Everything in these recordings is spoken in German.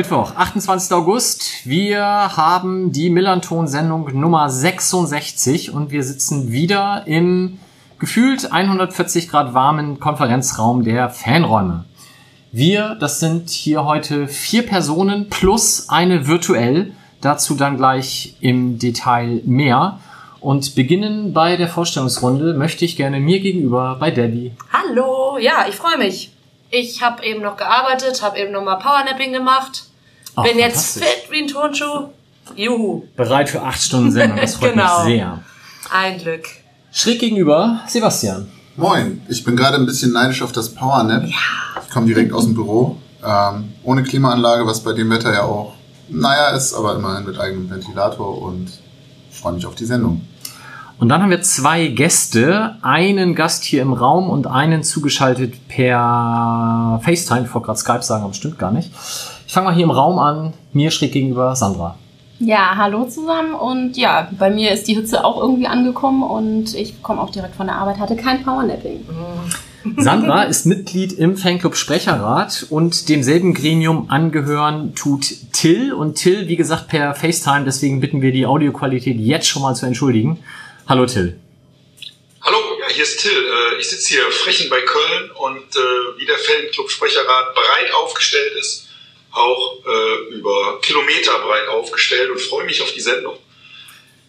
Mittwoch, 28. August. Wir haben die Millanton-Sendung Nummer 66 und wir sitzen wieder im gefühlt 140 Grad warmen Konferenzraum der Fanräume. Wir, das sind hier heute vier Personen plus eine virtuell. Dazu dann gleich im Detail mehr. Und beginnen bei der Vorstellungsrunde möchte ich gerne mir gegenüber bei Debbie. Hallo, ja, ich freue mich. Ich habe eben noch gearbeitet, habe eben noch mal Powernapping gemacht. Ach, Bin jetzt fit wie ein Turnschuh. Juhu, Bereit für acht Stunden Sendung, das freut Genau. mich sehr. ein Glück. Schräg gegenüber Sebastian. Moin, ich bin gerade ein bisschen neidisch auf das Powernap. Ich komme direkt aus dem Büro. Ähm, ohne Klimaanlage, was bei dem Wetter ja auch, naja, ist, aber immerhin mit eigenem Ventilator und freue mich auf die Sendung. Und dann haben wir zwei Gäste, einen Gast hier im Raum und einen zugeschaltet per FaceTime. Ich wollte gerade Skype sagen, aber stimmt gar nicht. Ich fange mal hier im Raum an, mir schräg gegenüber Sandra. Ja, hallo zusammen und ja, bei mir ist die Hitze auch irgendwie angekommen und ich komme auch direkt von der Arbeit, hatte kein Powernapping. Sandra ist Mitglied im Fanclub Sprecherrat und demselben Gremium angehören tut Till. Und Till, wie gesagt, per FaceTime, deswegen bitten wir die Audioqualität jetzt schon mal zu entschuldigen. Hallo Till. Hallo, ja, hier ist Till. Äh, Ich sitze hier Frechen bei Köln und äh, wie der Fanclub Sprecherrat breit aufgestellt ist, auch äh, über Kilometer breit aufgestellt und freue mich auf die Sendung.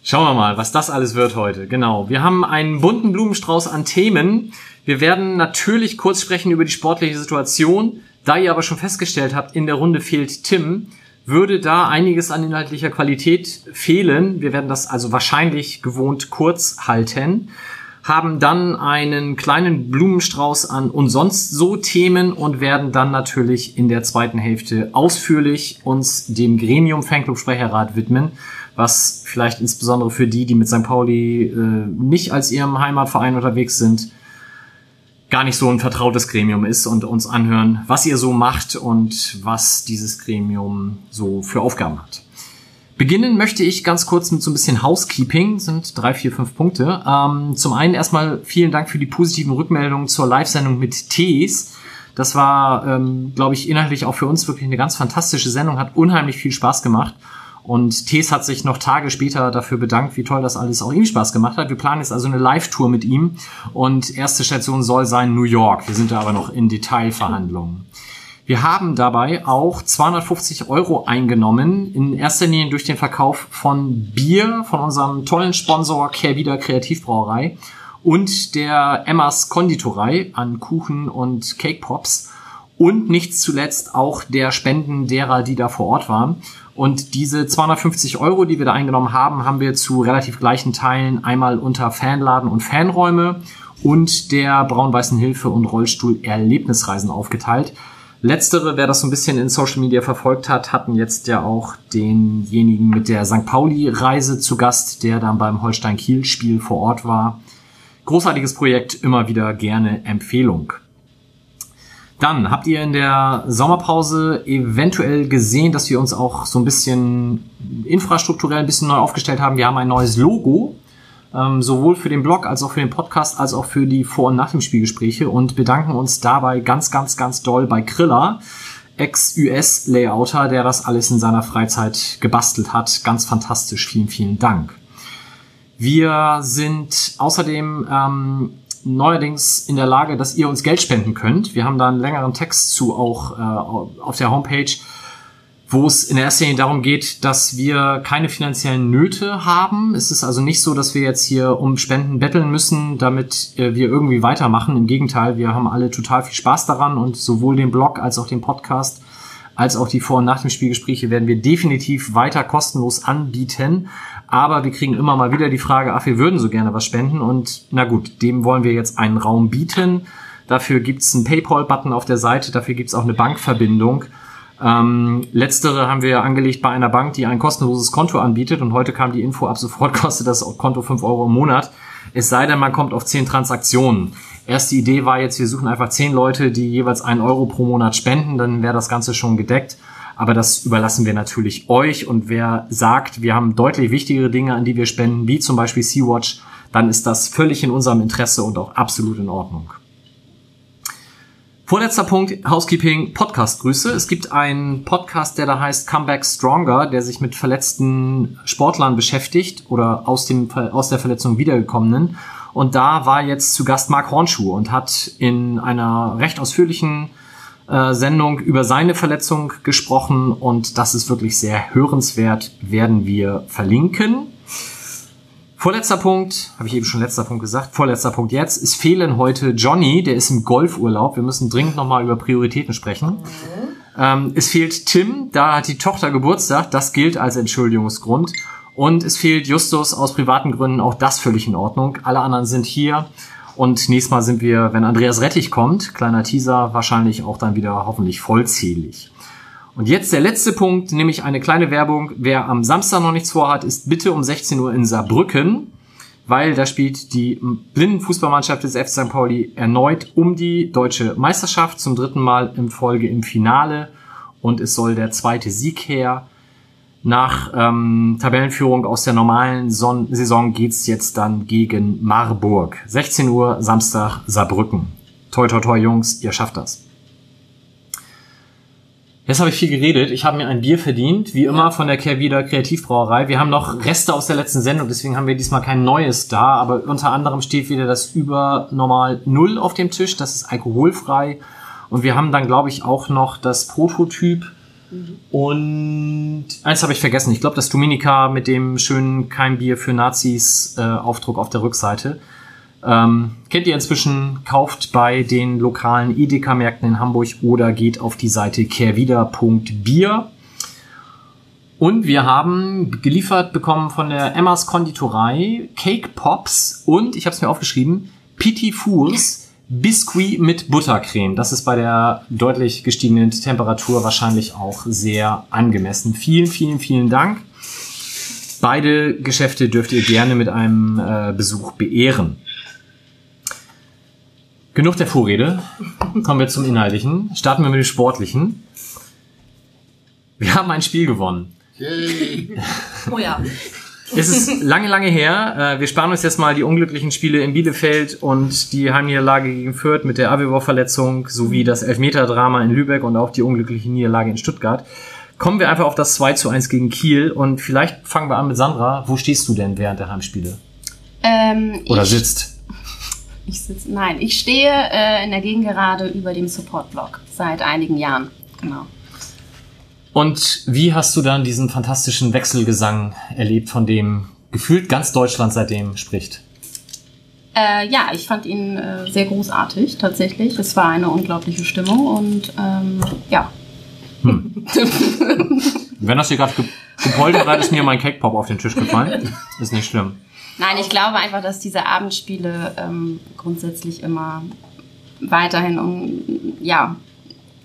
Schauen wir mal, was das alles wird heute. Genau. Wir haben einen bunten Blumenstrauß an Themen. Wir werden natürlich kurz sprechen über die sportliche Situation. Da ihr aber schon festgestellt habt, in der Runde fehlt Tim, würde da einiges an inhaltlicher Qualität fehlen. Wir werden das also wahrscheinlich gewohnt kurz halten. Haben dann einen kleinen Blumenstrauß an und sonst so Themen und werden dann natürlich in der zweiten Hälfte ausführlich uns dem Gremium Fanclub Sprecherrat widmen was vielleicht insbesondere für die, die mit St. Pauli äh, nicht als ihrem Heimatverein unterwegs sind, gar nicht so ein vertrautes Gremium ist und uns anhören, was ihr so macht und was dieses Gremium so für Aufgaben hat. Beginnen möchte ich ganz kurz mit so ein bisschen Housekeeping, sind drei, vier, fünf Punkte. Ähm, zum einen erstmal vielen Dank für die positiven Rückmeldungen zur Live-Sendung mit Tees. Das war, ähm, glaube ich, inhaltlich auch für uns wirklich eine ganz fantastische Sendung, hat unheimlich viel Spaß gemacht. Und Tees hat sich noch Tage später dafür bedankt, wie toll das alles auch ihm Spaß gemacht hat. Wir planen jetzt also eine Live-Tour mit ihm und erste Station soll sein New York. Wir sind da aber noch in Detailverhandlungen. Wir haben dabei auch 250 Euro eingenommen, in erster Linie durch den Verkauf von Bier von unserem tollen Sponsor Kehrwieder Kreativbrauerei und der Emmas Konditorei an Kuchen und Cake Pops und nicht zuletzt auch der Spenden derer, die da vor Ort waren. Und diese 250 Euro, die wir da eingenommen haben, haben wir zu relativ gleichen Teilen einmal unter Fanladen und Fanräume und der Braun-Weißen Hilfe und Rollstuhl Erlebnisreisen aufgeteilt. Letztere, wer das so ein bisschen in Social Media verfolgt hat, hatten jetzt ja auch denjenigen mit der St. Pauli-Reise zu Gast, der dann beim Holstein-Kiel-Spiel vor Ort war. Großartiges Projekt, immer wieder gerne Empfehlung. Dann habt ihr in der Sommerpause eventuell gesehen, dass wir uns auch so ein bisschen infrastrukturell ein bisschen neu aufgestellt haben. Wir haben ein neues Logo, ähm, sowohl für den Blog als auch für den Podcast, als auch für die Vor- und Nach dem Spielgespräche und bedanken uns dabei ganz, ganz, ganz doll bei Kriller, Ex-US-Layouter, der das alles in seiner Freizeit gebastelt hat. Ganz fantastisch. Vielen, vielen Dank. Wir sind außerdem ähm, neuerdings in der Lage, dass ihr uns Geld spenden könnt. Wir haben da einen längeren Text zu auch äh, auf der Homepage, wo es in erster Linie darum geht, dass wir keine finanziellen Nöte haben. Es ist also nicht so, dass wir jetzt hier um Spenden betteln müssen, damit äh, wir irgendwie weitermachen. Im Gegenteil, wir haben alle total viel Spaß daran und sowohl den Blog als auch den Podcast als auch die Vor- und Nach dem Spielgespräche werden wir definitiv weiter kostenlos anbieten. Aber wir kriegen immer mal wieder die Frage, ach, wir würden so gerne was spenden. Und na gut, dem wollen wir jetzt einen Raum bieten. Dafür gibt's einen PayPal-Button auf der Seite, dafür gibt's auch eine Bankverbindung. Ähm, letztere haben wir angelegt bei einer Bank, die ein kostenloses Konto anbietet. Und heute kam die Info, ab sofort kostet das Konto 5 Euro im Monat. Es sei denn, man kommt auf 10 Transaktionen. Erste Idee war jetzt, wir suchen einfach 10 Leute, die jeweils einen Euro pro Monat spenden, dann wäre das Ganze schon gedeckt. Aber das überlassen wir natürlich euch. Und wer sagt, wir haben deutlich wichtigere Dinge, an die wir spenden, wie zum Beispiel Sea-Watch, dann ist das völlig in unserem Interesse und auch absolut in Ordnung. Vorletzter Punkt, Housekeeping, Podcast-Grüße. Es gibt einen Podcast, der da heißt Comeback Stronger, der sich mit verletzten Sportlern beschäftigt oder aus, dem, aus der Verletzung wiedergekommenen. Und da war jetzt zu Gast Mark Hornschuh und hat in einer recht ausführlichen äh, Sendung über seine Verletzung gesprochen und das ist wirklich sehr hörenswert, werden wir verlinken. Vorletzter Punkt, habe ich eben schon letzter Punkt gesagt, vorletzter Punkt jetzt, es fehlen heute Johnny, der ist im Golfurlaub. Wir müssen dringend nochmal über Prioritäten sprechen. Ähm, es fehlt Tim, da hat die Tochter Geburtstag, das gilt als Entschuldigungsgrund. Und es fehlt Justus aus privaten Gründen, auch das völlig in Ordnung. Alle anderen sind hier. Und nächstes Mal sind wir, wenn Andreas Rettich kommt, kleiner Teaser, wahrscheinlich auch dann wieder hoffentlich vollzählig. Und jetzt der letzte Punkt, nämlich eine kleine Werbung. Wer am Samstag noch nichts vorhat, ist bitte um 16 Uhr in Saarbrücken, weil da spielt die Blindenfußballmannschaft des FC St. Pauli erneut um die deutsche Meisterschaft zum dritten Mal in Folge im Finale und es soll der zweite Sieg her. Nach ähm, Tabellenführung aus der normalen Son Saison geht's jetzt dann gegen Marburg. 16 Uhr Samstag Saarbrücken. Toi toi toi Jungs, ihr schafft das. Jetzt habe ich viel geredet. Ich habe mir ein Bier verdient, wie immer von der Kehrwieder Kreativbrauerei. Wir haben noch Reste aus der letzten Sendung, deswegen haben wir diesmal kein neues da. Aber unter anderem steht wieder das Übernormal Null auf dem Tisch. Das ist alkoholfrei. Und wir haben dann, glaube ich, auch noch das Prototyp. Und eins habe ich vergessen. Ich glaube, das Dominica mit dem schönen Kein Bier für Nazis äh, Aufdruck auf der Rückseite. Ähm, kennt ihr inzwischen, kauft bei den lokalen Edeka-Märkten in Hamburg oder geht auf die Seite kehrwieder.bier. Und wir haben geliefert bekommen von der Emmas Konditorei Cake Pops und, ich habe es mir aufgeschrieben, Petit Fours Biscuit mit Buttercreme. Das ist bei der deutlich gestiegenen Temperatur wahrscheinlich auch sehr angemessen. Vielen, vielen, vielen Dank. Beide Geschäfte dürft ihr gerne mit einem äh, Besuch beehren. Genug der Vorrede. Kommen wir zum Inhaltlichen. Starten wir mit dem Sportlichen. Wir haben ein Spiel gewonnen. Yay. Oh ja. Es ist lange, lange her. Äh, Wir sparen uns jetzt mal die unglücklichen Spiele in Bielefeld und die Heimniederlage gegen Fürth mit der Avivor-Verletzung sowie das Elfmeter-Drama in Lübeck und auch die unglückliche Niederlage in Stuttgart. Kommen wir einfach auf das 2 zu 1 gegen Kiel und vielleicht fangen wir an mit Sandra. Wo stehst du denn während der Heimspiele? Ähm, Oder ich, sitzt? Ich sitze, nein, ich stehe äh, in der Gegengerade über dem Support-Block seit einigen Jahren. Genau. Und wie hast du dann diesen fantastischen Wechselgesang erlebt, von dem gefühlt ganz Deutschland seitdem spricht? Äh, ja, ich fand ihn äh, sehr großartig, tatsächlich. Es war eine unglaubliche Stimmung und ähm, ja. Wenn das hier gerade ge gepoltert hat, ist mir mein Cake Pop auf den Tisch gefallen. Ist nicht schlimm. Nein, ich glaube einfach, dass diese Abendspiele ähm, grundsätzlich immer weiterhin um, ja,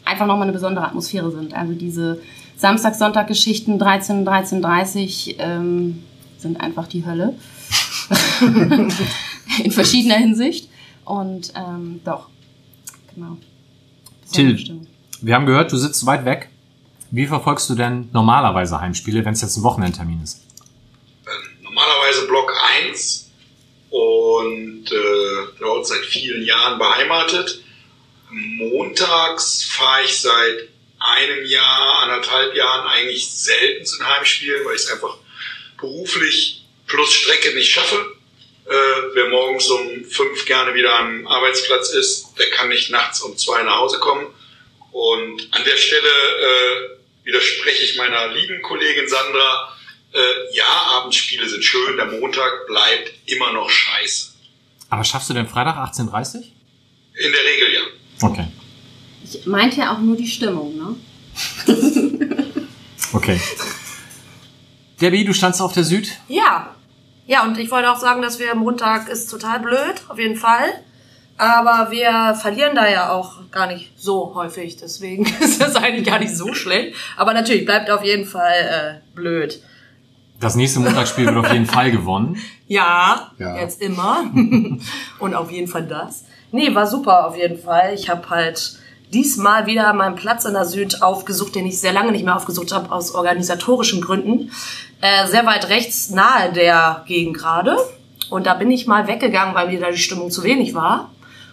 einfach nochmal eine besondere Atmosphäre sind. Also diese Samstag-Sonntag-Geschichten 13, 13, 30 ähm, sind einfach die Hölle. In verschiedener Hinsicht. Und ähm, doch, genau. Till. Wir haben gehört, du sitzt weit weg. Wie verfolgst du denn normalerweise Heimspiele, wenn es jetzt ein Wochenendtermin ist? Normalerweise Block 1 und äh, dort seit vielen Jahren beheimatet. Montags fahre ich seit einem Jahr, anderthalb Jahren eigentlich selten zu Heimspielen, weil ich es einfach beruflich plus Strecke nicht schaffe. Äh, wer morgens um fünf gerne wieder am Arbeitsplatz ist, der kann nicht nachts um zwei nach Hause kommen. Und an der Stelle äh, widerspreche ich meiner lieben Kollegin Sandra. Äh, ja, Abendspiele sind schön, der Montag bleibt immer noch scheiße. Aber schaffst du denn Freitag 18.30 In der Regel ja. Okay. Ich meinte ja auch nur die Stimmung, ne? Okay. Debbie, du standst auf der Süd. Ja. Ja, und ich wollte auch sagen, dass wir Montag ist total blöd, auf jeden Fall. Aber wir verlieren da ja auch gar nicht so häufig, deswegen ist das eigentlich gar nicht so schlecht. Aber natürlich bleibt auf jeden Fall äh, blöd. Das nächste Montagsspiel wird auf jeden Fall gewonnen. Ja, Ja. jetzt immer. und auf jeden Fall das. Nee, war super auf jeden Fall. Ich habe halt diesmal wieder meinen Platz in der Süd aufgesucht, den ich sehr lange nicht mehr aufgesucht habe, aus organisatorischen Gründen. Äh, sehr weit rechts nahe der Gegend gerade. Und da bin ich mal weggegangen, weil mir da die Stimmung zu wenig war.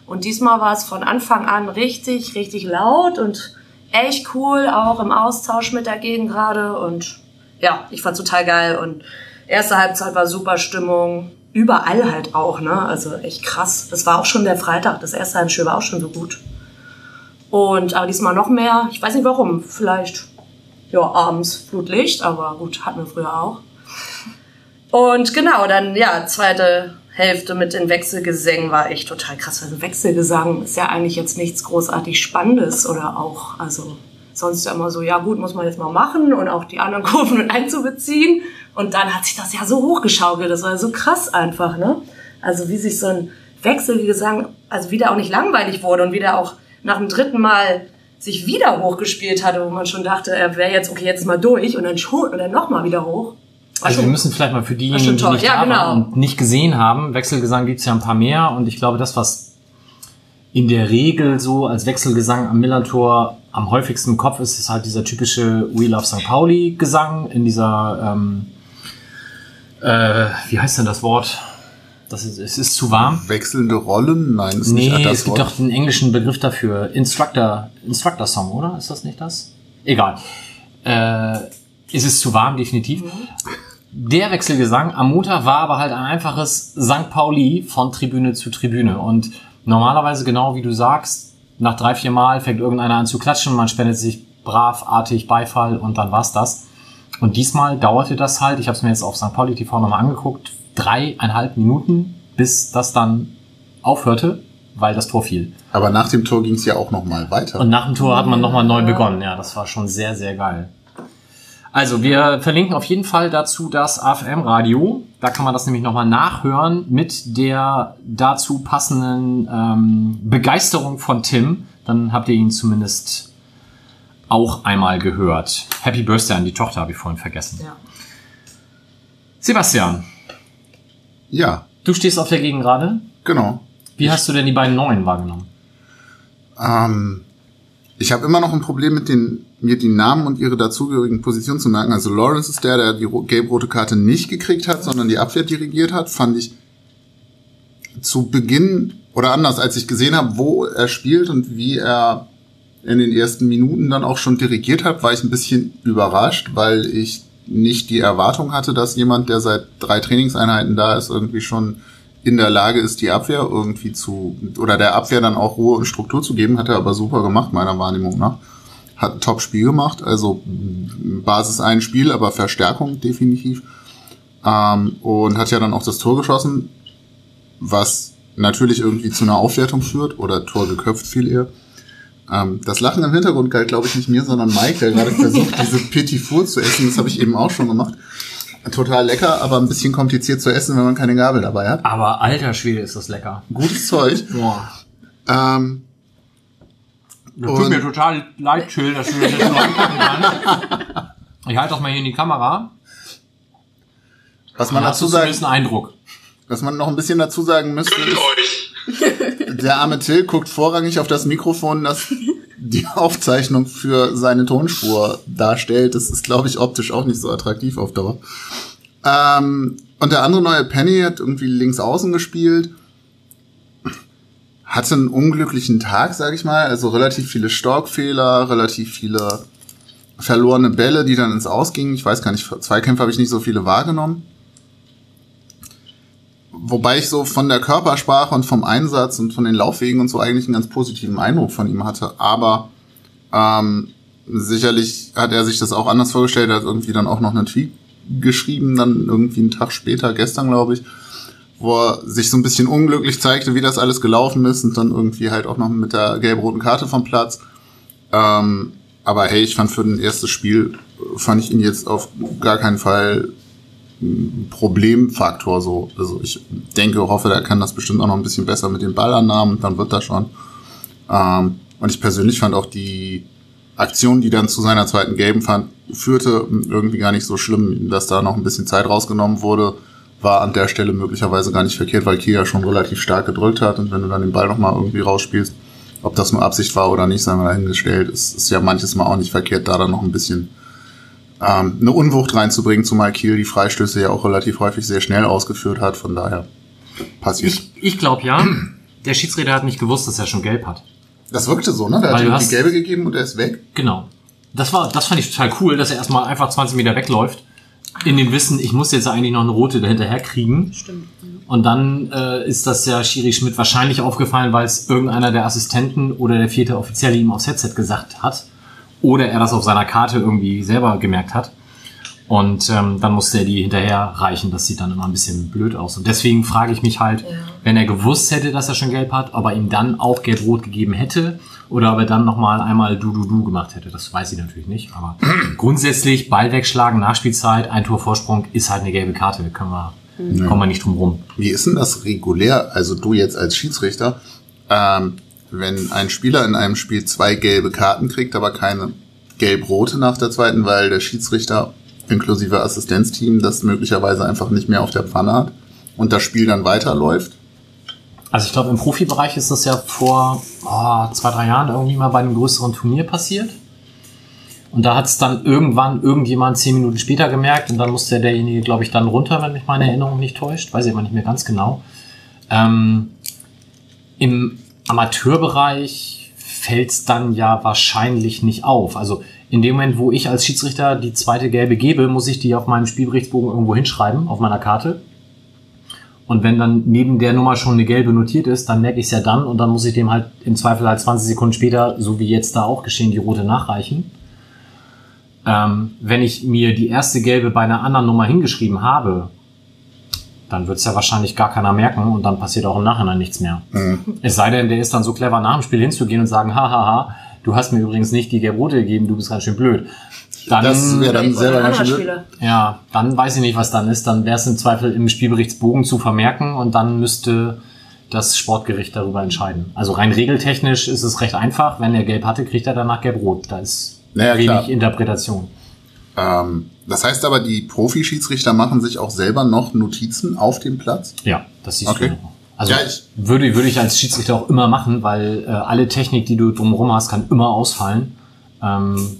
Und diesmal war es von Anfang an richtig, richtig laut und echt cool, auch im Austausch mit der Gegend gerade. Und ja, ich fand's total geil. Und erste Halbzeit war super Stimmung. Überall halt auch, ne? Also echt krass. Das war auch schon der Freitag. Das erste Heimspiel war auch schon so gut. Und aber diesmal noch mehr. Ich weiß nicht warum. Vielleicht ja abends Flutlicht, aber gut, hatten wir früher auch. Und genau, dann ja, zweite Hälfte mit den Wechselgesängen war echt total krass. Also Wechselgesang ist ja eigentlich jetzt nichts großartig Spannendes oder auch, also sonst ja immer so, ja gut, muss man jetzt mal machen und auch die anderen Kurven mit einzubeziehen. Und dann hat sich das ja so hochgeschaukelt, das war so krass einfach, ne? Also wie sich so ein Wechselgesang, also wieder auch nicht langweilig wurde und wieder auch nach dem dritten Mal sich wieder hochgespielt hatte, wo man schon dachte, er wäre jetzt, okay, jetzt ist mal durch und dann schon und dann nochmal wieder hoch. War also wir müssen vielleicht mal für diejenigen, die nicht ja, genau. und nicht gesehen haben, Wechselgesang gibt's ja ein paar mehr und ich glaube, das, was in der Regel so als Wechselgesang am Millantor am häufigsten im Kopf ist, ist halt dieser typische We Love St. Pauli Gesang in dieser, ähm, äh, wie heißt denn das Wort? Das ist, es ist zu warm. Wechselnde Rollen? Nein, ist Nee, nicht das es gibt Wort. doch den englischen Begriff dafür. Instructor, Instructor Song, oder? Ist das nicht das? Egal. Äh, ist es zu warm, definitiv. Der Wechselgesang am Montag war aber halt ein einfaches St. Pauli von Tribüne zu Tribüne. Und normalerweise, genau wie du sagst, nach drei, vier Mal fängt irgendeiner an zu klatschen, man spendet sich bravartig Beifall und dann war's das. Und diesmal dauerte das halt, ich habe es mir jetzt auf St. Pauli TV nochmal angeguckt, dreieinhalb Minuten, bis das dann aufhörte, weil das Tor fiel. Aber nach dem Tor ging es ja auch noch mal weiter. Und nach dem Tor hat man nochmal neu begonnen. Ja, das war schon sehr, sehr geil. Also, wir verlinken auf jeden Fall dazu das AFM-Radio. Da kann man das nämlich nochmal nachhören mit der dazu passenden ähm, Begeisterung von Tim. Dann habt ihr ihn zumindest auch einmal gehört. Happy Birthday an die Tochter, habe ich vorhin vergessen. Ja. Sebastian, ja, du stehst auf der Gegend gerade. genau. Wie hast du denn die beiden Neuen wahrgenommen? Ähm, ich habe immer noch ein Problem mit den, mir die Namen und ihre dazugehörigen Positionen zu merken. Also Lawrence ist der, der die ro- gelb-rote Karte nicht gekriegt hat, sondern die Abwehr dirigiert hat. Fand ich zu Beginn oder anders, als ich gesehen habe, wo er spielt und wie er in den ersten Minuten dann auch schon dirigiert hat, war ich ein bisschen überrascht, weil ich nicht die Erwartung hatte, dass jemand, der seit drei Trainingseinheiten da ist, irgendwie schon in der Lage ist, die Abwehr irgendwie zu, oder der Abwehr dann auch Ruhe und Struktur zu geben, hat er aber super gemacht, meiner Wahrnehmung nach. Hat ein Top-Spiel gemacht, also Basis ein Spiel, aber Verstärkung definitiv. Ähm, und hat ja dann auch das Tor geschossen, was natürlich irgendwie zu einer Aufwertung führt, oder Tor geköpft viel eher. Ähm, das Lachen im Hintergrund galt, glaube ich, nicht mir, sondern Mike, der gerade versucht, diese Petit Four zu essen. Das habe ich eben auch schon gemacht. Total lecker, aber ein bisschen kompliziert zu essen, wenn man keine Gabel dabei hat. Aber alter Schwede ist das lecker. Gutes Zeug. Boah. Ähm, Das tut mir total leid, Chill, dass du das jetzt nur angucken kannst. Ich halte das mal hier in die Kamera. was man dazu sagen, zumindest einen Eindruck. was man noch ein bisschen dazu sagen müsste, ist, euch. der arme Till guckt vorrangig auf das Mikrofon, das die Aufzeichnung für seine Tonspur darstellt. Das ist, glaube ich, optisch auch nicht so attraktiv auf Dauer. Ähm, und der andere neue Penny hat irgendwie links außen gespielt. Hatte einen unglücklichen Tag, sage ich mal. Also relativ viele Storkfehler, relativ viele verlorene Bälle, die dann ins Aus gingen. Ich weiß gar nicht, Zweikämpfe habe ich nicht so viele wahrgenommen. Wobei ich so von der Körpersprache und vom Einsatz und von den Laufwegen und so eigentlich einen ganz positiven Eindruck von ihm hatte. Aber ähm, sicherlich hat er sich das auch anders vorgestellt. Er hat irgendwie dann auch noch einen Tweet geschrieben, dann irgendwie einen Tag später, gestern glaube ich, wo er sich so ein bisschen unglücklich zeigte, wie das alles gelaufen ist und dann irgendwie halt auch noch mit der gelb-roten Karte vom Platz. Ähm, aber hey, ich fand für ein erstes Spiel, fand ich ihn jetzt auf gar keinen Fall Problemfaktor so. Also ich denke, hoffe, er kann das bestimmt auch noch ein bisschen besser mit den Ballannahmen, dann wird das schon. Ähm, und ich persönlich fand auch die Aktion, die dann zu seiner zweiten Gelben fand, führte, irgendwie gar nicht so schlimm, dass da noch ein bisschen Zeit rausgenommen wurde, war an der Stelle möglicherweise gar nicht verkehrt, weil Kia schon relativ stark gedrückt hat und wenn du dann den Ball nochmal irgendwie rausspielst, Ob das nur Absicht war oder nicht, sei mal dahingestellt. Es ist ja manches Mal auch nicht verkehrt, da dann noch ein bisschen ähm, eine Unwucht reinzubringen, zumal Kiel die Freistöße ja auch relativ häufig sehr schnell ausgeführt hat. Von daher passiert. Ich, ich glaube ja. Der Schiedsrichter hat nicht gewusst, dass er schon gelb hat. Das wirkte so, ne? Der Weil hat du ihm hast- die gelbe gegeben und er ist weg. Genau. Das war, das fand ich total cool, dass er erstmal einfach 20 Meter wegläuft. In dem Wissen, ich muss jetzt eigentlich noch eine rote dahinterher kriegen. Stimmt. Und dann äh, ist das ja Schiri Schmidt wahrscheinlich aufgefallen, weil es irgendeiner der Assistenten oder der vierte Offizielle ihm aufs Headset gesagt hat. Oder er das auf seiner Karte irgendwie selber gemerkt hat. Und ähm, dann musste er die hinterher reichen. Das sieht dann immer ein bisschen blöd aus. Und deswegen frage ich mich halt, wenn er gewusst hätte, dass er schon gelb hat, ob er ihm dann auch gelb-rot gegeben hätte oder ob er dann nochmal einmal du-du-du gemacht hätte. Das weiß ich natürlich nicht. Aber grundsätzlich Ball wegschlagen, Nachspielzeit, ein Tor Vorsprung ist halt eine gelbe Karte. Können wir, kommen wir nicht drum rum. Wie ist denn das regulär? Also du jetzt als Schiedsrichter, ähm, wenn ein Spieler in einem Spiel zwei gelbe Karten kriegt, aber keine gelb-rote nach der zweiten, weil der Schiedsrichter inklusive Assistenzteam das möglicherweise einfach nicht mehr auf der Pfanne hat und das Spiel dann weiterläuft. Also ich glaube, im Profibereich ist das ja vor oh, zwei, drei Jahren irgendwie mal bei einem größeren Turnier passiert. Und da hat es dann irgendwann irgendjemand zehn Minuten später gemerkt und dann musste derjenige, glaube ich, dann runter, wenn mich meine Erinnerung nicht täuscht. Weiß ich aber nicht mehr ganz genau. Ähm, Im Amateurbereich fällt es dann ja wahrscheinlich nicht auf. Also in dem Moment, wo ich als Schiedsrichter die zweite gelbe gebe, muss ich die auf meinem Spielberichtsbogen irgendwo hinschreiben, auf meiner Karte. Und wenn dann neben der Nummer schon eine gelbe notiert ist, dann merke ich es ja dann und dann muss ich dem halt im Zweifel halt 20 Sekunden später, so wie jetzt da auch geschehen, die rote nachreichen. Ähm, wenn ich mir die erste gelbe bei einer anderen Nummer hingeschrieben habe, dann wird es ja wahrscheinlich gar keiner merken und dann passiert auch im Nachhinein nichts mehr. Es sei denn, der ist dann so clever, nach dem Spiel hinzugehen und sagen, hahaha, du hast mir übrigens nicht die gelb-rote gegeben, du bist ganz schön blöd. Dann, Das wäre dann selber ganz schön blöd. Ja, dann weiß ich nicht, was dann ist. Dann wäre es im Zweifel im Spielberichtsbogen zu vermerken und dann müsste das Sportgericht darüber entscheiden. Also rein regeltechnisch ist es recht einfach. Wenn er gelb hatte, kriegt er danach gelb-rot. Da ist Naja, wenig klar. Interpretation. Ähm, das heißt aber, die Profi-Schiedsrichter machen sich auch selber noch Notizen auf dem Platz. Ja, das siehst Okay. du. Also Ja, ich- würde, würde ich als Schiedsrichter auch immer machen, weil äh, alle Technik, die du drumherum hast, kann immer ausfallen. Ähm,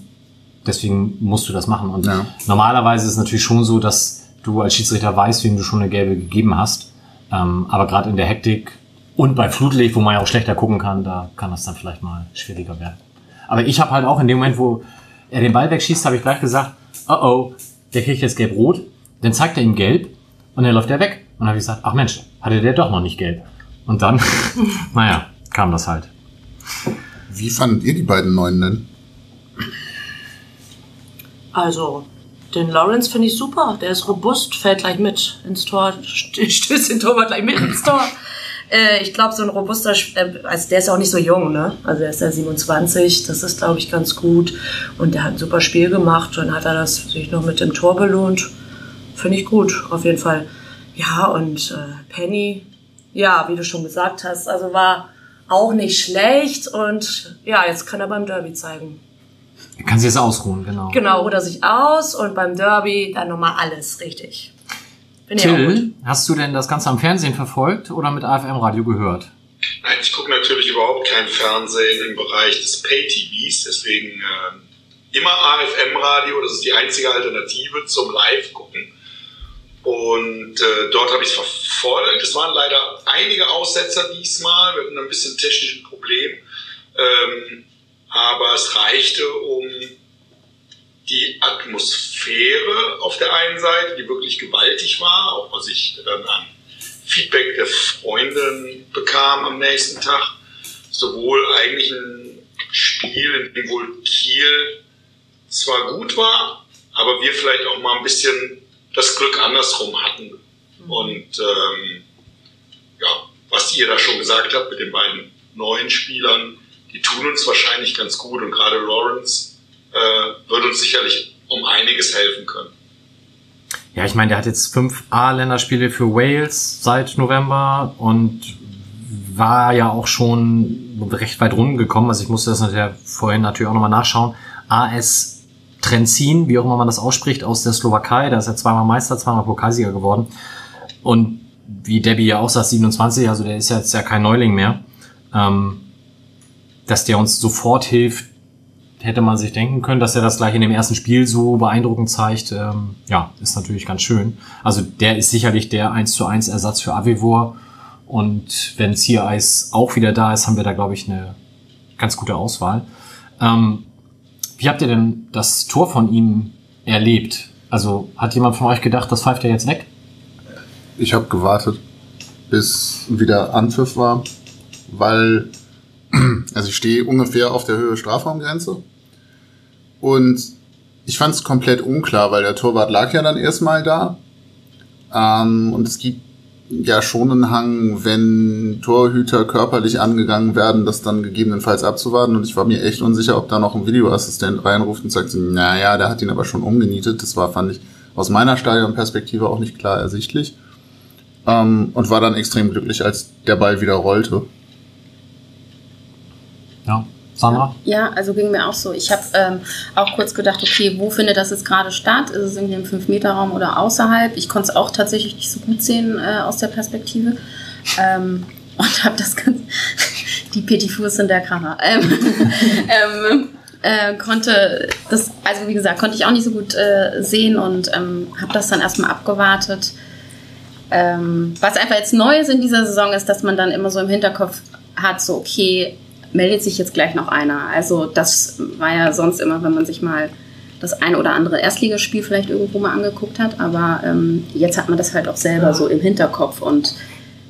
deswegen musst du das machen. Und Ja. normalerweise ist es natürlich schon so, dass du als Schiedsrichter weißt, wem du schon eine gelbe gegeben hast. Ähm, aber gerade in der Hektik und bei Flutlicht, wo man ja auch schlechter gucken kann, da kann das dann vielleicht mal schwieriger werden. Aber ich habe halt auch in dem Moment, wo er den Ball wegschießt, habe ich gleich gesagt, oh oh, der kriegt jetzt gelb-rot. Dann zeigt er ihm gelb und dann läuft er weg. Und dann habe ich gesagt, ach Mensch, hatte der doch noch nicht gelb. Und dann, naja, kam das halt. Wie fandet ihr die beiden Neuen denn? Also, den Lawrence finde ich super. Der ist robust, fällt gleich mit ins Tor, st- stößt den Torwart gleich mit ins Tor. Äh, ich glaube, so ein robuster, äh, also der ist auch nicht so jung, ne? Also er ist ja 27, das ist, glaube ich, ganz gut. Und der hat ein super Spiel gemacht. Dann hat er das sich noch mit dem Tor belohnt. Finde ich gut, auf jeden Fall. Ja, und äh, Penny, ja, wie du schon gesagt hast, also war auch nicht schlecht. Und ja, jetzt kann er beim Derby zeigen. Er kann sich jetzt ausruhen, genau. Genau, ruht er sich aus und beim Derby dann nochmal alles richtig. Bin. Till, hast du denn das Ganze am Fernsehen verfolgt oder mit AFM-Radio gehört? Nein, ich gucke natürlich überhaupt kein Fernsehen im Bereich des Pay-TVs, deswegen äh, immer AFM-Radio, das ist die einzige Alternative zum Live-Gucken. Und äh, dort habe ich es verfolgt. Es waren leider einige Aussetzer diesmal, wir hatten ein bisschen technischen Problem. Ähm, aber es reichte, um die Atmosphäre auf der einen Seite, die wirklich gewaltig war, auch was ich dann an Feedback der Freundin bekam am nächsten Tag, sowohl eigentlich ein Spiel, in dem wohl Kiel zwar gut war, aber wir vielleicht auch mal ein bisschen das Glück andersrum hatten. Und ähm, ja, was ihr da schon gesagt habt mit den beiden neuen Spielern, die tun uns wahrscheinlich ganz gut und gerade Lawrence äh, wird uns sicherlich um einiges helfen können. Ja, ich meine, der hat jetzt fünf A-Länderspiele für Wales seit November und war ja auch schon recht weit rumgekommen. Also ich musste das natürlich vorhin natürlich auch nochmal nachschauen. AS Trenzin, wie auch immer man das ausspricht, aus der Slowakei. Da ist er zweimal Meister, zweimal Pokalsieger geworden. Und wie Debbie ja auch sagt, 27, also der ist ja jetzt ja kein Neuling mehr. Ähm, dass der uns sofort hilft, hätte man sich denken können, dass er das gleich in dem ersten Spiel so beeindruckend zeigt. Ähm, ja, ist natürlich ganz schön. Also der ist sicherlich der 1 zu 1 Ersatz für Avivor. Und wenn Sea auch wieder da ist, haben wir da, glaube ich, eine ganz gute Auswahl. Ähm, wie habt ihr denn das Tor von ihm erlebt? Also hat jemand von euch gedacht, das pfeift er jetzt weg? Ich habe gewartet, bis wieder Anpfiff war, weil also ich stehe ungefähr auf der Höhe Strafraumgrenze und ich fand es komplett unklar, weil der Torwart lag ja dann erstmal da ähm, und es gibt ja schon einen Hang, wenn Torhüter körperlich angegangen werden, das dann gegebenenfalls abzuwarten. Und ich war mir echt unsicher, ob da noch ein Videoassistent reinruft und sagt, naja, der hat ihn aber schon umgenietet. Das war, fand ich, aus meiner Stadionperspektive auch nicht klar ersichtlich. Ähm, und war dann extrem glücklich, als der Ball wieder rollte. Ja. Sandra? Ja, also ging mir auch so. Ich habe ähm, auch kurz gedacht, okay, wo findet das jetzt gerade statt? Ist es irgendwie im 5-Meter-Raum oder außerhalb? Ich konnte es auch tatsächlich nicht so gut sehen äh, aus der Perspektive. Ähm, und habe das ganz. die Petit Fuß sind der Kracher. Ähm, ähm, äh, konnte das, also wie gesagt, konnte ich auch nicht so gut äh, sehen und ähm, habe das dann erstmal abgewartet. Ähm, was einfach jetzt neu ist in dieser Saison ist, dass man dann immer so im Hinterkopf hat, so okay, meldet sich jetzt gleich noch einer. Also das war ja sonst immer, wenn man sich mal das eine oder andere Erstligaspiel vielleicht irgendwo mal angeguckt hat, aber ähm, jetzt hat man das halt auch selber ja. so im Hinterkopf und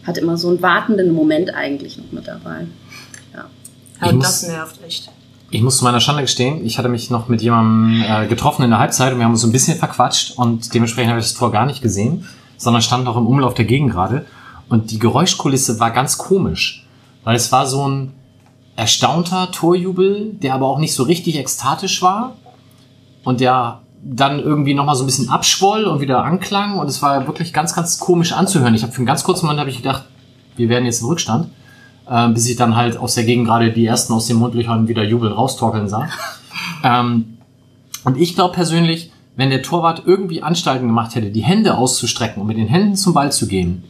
hat immer so einen wartenden Moment eigentlich noch mit dabei. Ja, ja und das nervt echt. Ich muss zu meiner Schande gestehen, ich hatte mich noch mit jemandem äh, getroffen in der Halbzeit und wir haben uns so ein bisschen verquatscht und dementsprechend habe ich das Tor gar nicht gesehen, sondern stand noch im Umlauf der Gegend gerade und die Geräuschkulisse war ganz komisch, weil es war so ein erstaunter Torjubel, der aber auch nicht so richtig ekstatisch war und der dann irgendwie nochmal so ein bisschen abschwoll und wieder anklang und es war wirklich ganz, ganz komisch anzuhören. Ich habe für einen ganz kurzen Moment habe ich gedacht, wir werden jetzt im Rückstand, äh, bis ich dann halt aus der Gegend gerade die ersten aus den Mundlöchern wieder jubeln raustorkeln sah. ähm, und ich glaube persönlich, wenn der Torwart irgendwie Anstalten gemacht hätte, die Hände auszustrecken und mit den Händen zum Ball zu gehen,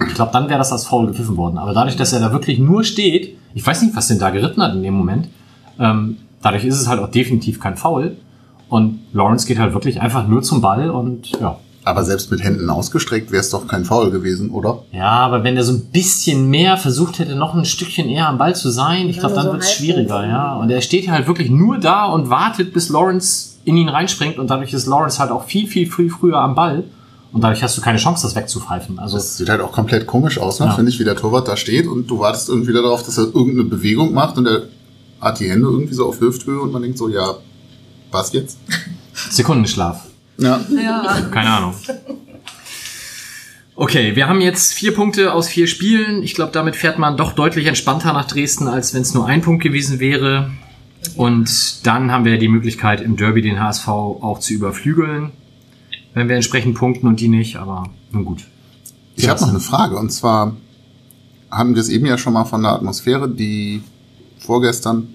ich glaube, dann wäre das als faul gepfiffen worden. Aber dadurch, dass er da wirklich nur steht, ich weiß nicht, was den da geritten hat in dem Moment, ähm, dadurch ist es halt auch definitiv kein Foul. Und Lawrence geht halt wirklich einfach nur zum Ball und ja. Aber selbst mit Händen ausgestreckt wäre es doch kein Foul gewesen, oder? Ja, aber wenn er so ein bisschen mehr versucht hätte, noch ein Stückchen eher am Ball zu sein, ich glaube, dann so wird es schwieriger, ja. Und er steht halt wirklich nur da und wartet, bis Lawrence in ihn reinspringt und dadurch ist Lawrence halt auch viel, viel, viel früher am Ball. Und dadurch hast du keine Chance, das wegzupfeifen. Also das sieht halt auch komplett komisch aus, ne? Ja. finde ich, wie der Torwart da steht und du wartest irgendwie darauf, dass er irgendeine Bewegung macht und er hat die Hände irgendwie so auf Hüfthöhe und man denkt so, ja, was jetzt? Sekundenschlaf. Ja. ja. Keine Ahnung. Okay, wir haben jetzt vier Punkte aus vier Spielen. Ich glaube, damit fährt man doch deutlich entspannter nach Dresden, als wenn es nur ein Punkt gewesen wäre. Und dann haben wir die Möglichkeit, im Derby den HSV auch zu überflügeln wenn wir entsprechend punkten und die nicht, aber nun gut. Ich habe noch eine Frage und zwar haben wir es eben ja schon mal von der Atmosphäre, die vorgestern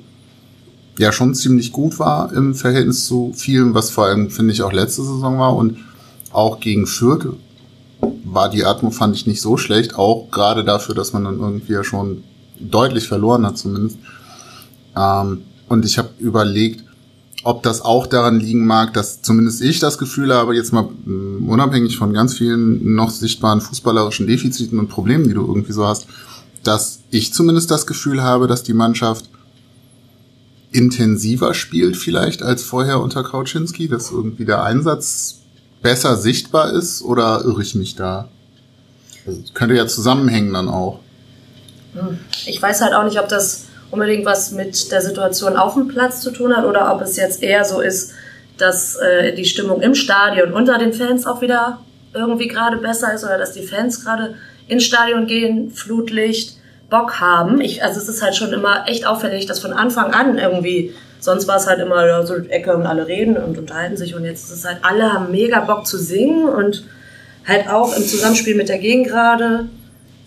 ja schon ziemlich gut war im Verhältnis zu vielen, was vor allem finde ich auch letzte Saison war und auch gegen Fürth war die Atmo fand ich nicht so schlecht, auch gerade dafür, dass man dann irgendwie ja schon deutlich verloren hat zumindest. Ähm, und ich habe überlegt, ob das auch daran liegen mag, dass zumindest ich das Gefühl habe, jetzt mal mm, unabhängig von ganz vielen noch sichtbaren fußballerischen Defiziten und Problemen, die du irgendwie so hast, dass ich zumindest das Gefühl habe, dass die Mannschaft intensiver spielt vielleicht als vorher unter Kauczynski, dass irgendwie der Einsatz besser sichtbar ist oder irre ich mich da? Also, könnte ja zusammenhängen dann auch. Ich weiß halt auch nicht, ob das unbedingt was mit der Situation auf dem Platz zu tun hat oder ob es jetzt eher so ist, dass äh, die Stimmung im Stadion unter den Fans auch wieder irgendwie gerade besser ist oder dass die Fans gerade ins Stadion gehen, Flutlicht, Bock haben. Ich, also es ist halt schon immer echt auffällig, dass von Anfang an irgendwie, sonst war es halt immer so Ecke und alle reden und unterhalten sich und jetzt ist es halt, alle haben mega Bock zu singen und halt auch im Zusammenspiel mit der Gegend gerade,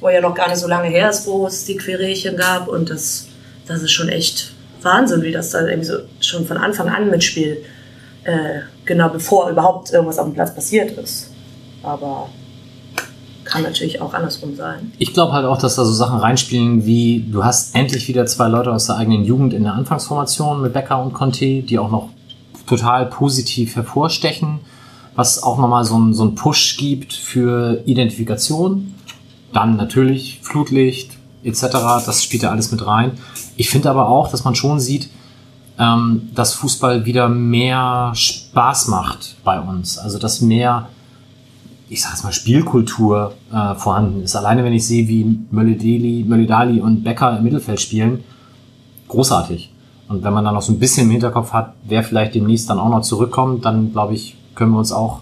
wo ja noch gar nicht so lange her ist, wo es die Querelchen gab und das das ist schon echt Wahnsinn, wie das da irgendwie so schon von Anfang an mitspielt. Äh, genau bevor überhaupt irgendwas auf dem Platz passiert ist. Aber kann natürlich auch andersrum sein. Ich glaube halt auch, dass da so Sachen reinspielen wie, du hast endlich wieder zwei Leute aus der eigenen Jugend in der Anfangsformation mit Becker und Conte, die auch noch total positiv hervorstechen, was auch nochmal so einen so einen Push gibt für Identifikation. Dann natürlich Flutlicht etc., das spielt ja alles mit rein. Ich finde aber auch, dass man schon sieht, ähm, dass Fußball wieder mehr Spaß macht bei uns. Also dass mehr, ich sag's mal, Spielkultur äh, vorhanden ist. Alleine wenn ich sehe, wie Möllidali und Becker im Mittelfeld spielen, großartig. Und wenn man dann noch so ein bisschen im Hinterkopf hat, wer vielleicht demnächst dann auch noch zurückkommt, dann glaube ich, können wir uns auch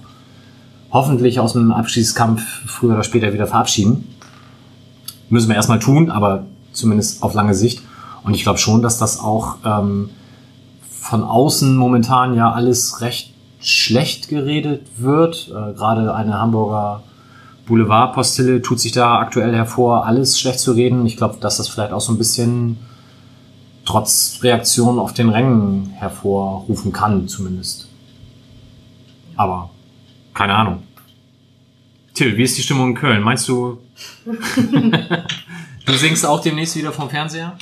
hoffentlich aus dem Abschießkampf früher oder später wieder verabschieden. Müssen wir erstmal tun, aber zumindest auf lange Sicht. Und ich glaube schon, dass das auch ähm, von außen momentan ja alles recht schlecht geredet wird. Äh, Gerade eine Hamburger Boulevardpostille tut sich da aktuell hervor, alles schlecht zu reden. Ich glaube, dass das vielleicht auch so ein bisschen trotz Reaktion auf den Rängen hervorrufen kann, zumindest. Aber keine Ahnung. Till, wie ist die Stimmung in Köln? Meinst du, du singst auch demnächst wieder vom Fernseher?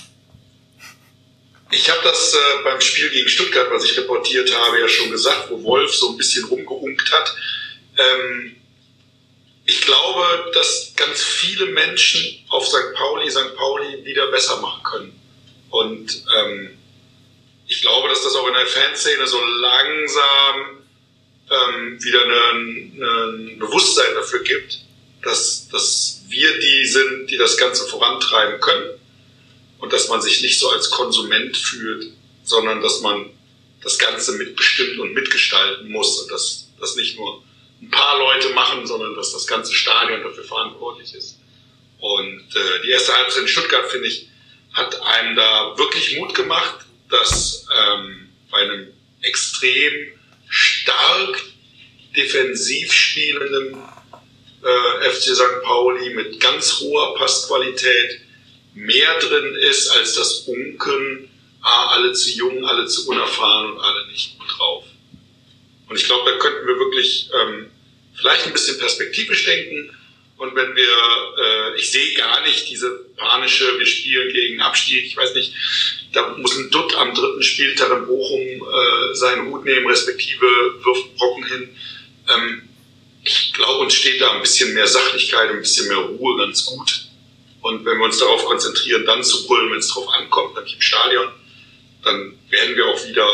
Ich habe das äh, beim Spiel gegen Stuttgart, was ich reportiert habe, ja schon gesagt, wo Wolf so ein bisschen rumgeunkt hat. Ähm, ich glaube, dass ganz viele Menschen auf St. Pauli St. Pauli wieder besser machen können. Und ähm, ich glaube, dass das auch in der Fanszene so langsam ähm, wieder ein Bewusstsein dafür gibt, dass, dass wir die sind, die das Ganze vorantreiben können und dass man sich nicht so als Konsument fühlt, sondern dass man das Ganze mitbestimmt und mitgestalten muss und dass das nicht nur ein paar Leute machen, sondern dass das ganze Stadion dafür verantwortlich ist. Und äh, die erste Halbzeit in Stuttgart, finde ich, hat einem da wirklich Mut gemacht, dass ähm, bei einem extrem stark defensiv spielenden äh, FC St. Pauli mit ganz hoher Passqualität mehr drin ist als das Unken, ah, alle zu jung, alle zu unerfahren und alle nicht gut drauf. Und ich glaube, da könnten wir wirklich ähm, vielleicht ein bisschen perspektivisch denken. Und wenn wir, äh, ich sehe gar nicht diese panische, wir spielen gegen Abstieg, ich weiß nicht, da muss ein Dutt am dritten Spieltag in Bochum äh, seinen Hut nehmen, respektive wirft Brocken hin. Ähm, ich glaube, uns steht da ein bisschen mehr Sachlichkeit, ein bisschen mehr Ruhe ganz gut. Und wenn wir uns darauf konzentrieren, dann zu brüllen, wenn es drauf ankommt, nämlich im Stadion, dann werden wir auch wieder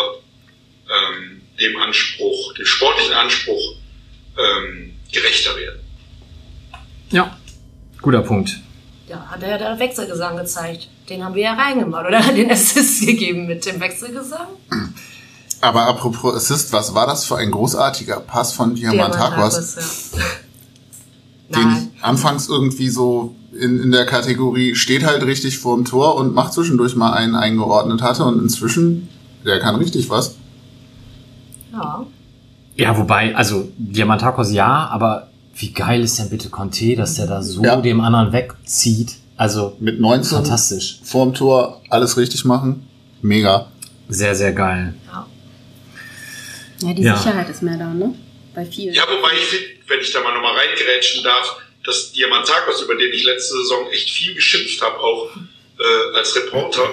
ähm, dem Anspruch, dem sportlichen Anspruch ähm, gerechter werden. Ja, guter Punkt. Ja, hat er der Wechselgesang gezeigt. Den haben wir ja reingemacht, oder? Den Assist gegeben mit dem Wechselgesang. Aber apropos Assist, was war das für ein großartiger Pass von Diamantakos? ja. Den Nein. ich anfangs irgendwie so in, in der Kategorie steht halt richtig vorm Tor und macht zwischendurch mal einen eingeordnet hatte und inzwischen, der kann richtig was. Ja. Ja, wobei, also Diamantakos ja, aber wie geil ist denn bitte Conte, dass der da so Ja. dem anderen wegzieht? Also Mit 19 fantastisch. vorm Tor alles richtig machen. Mega. Sehr, sehr geil. ja. Ja, die Ja. Sicherheit ist mehr da, ne? Bei vielen. Ja, wobei ich finde, wenn ich da mal nochmal reingerätschen darf, dass Diamantakos, über den ich letzte Saison echt viel geschimpft habe, auch äh, als Reporter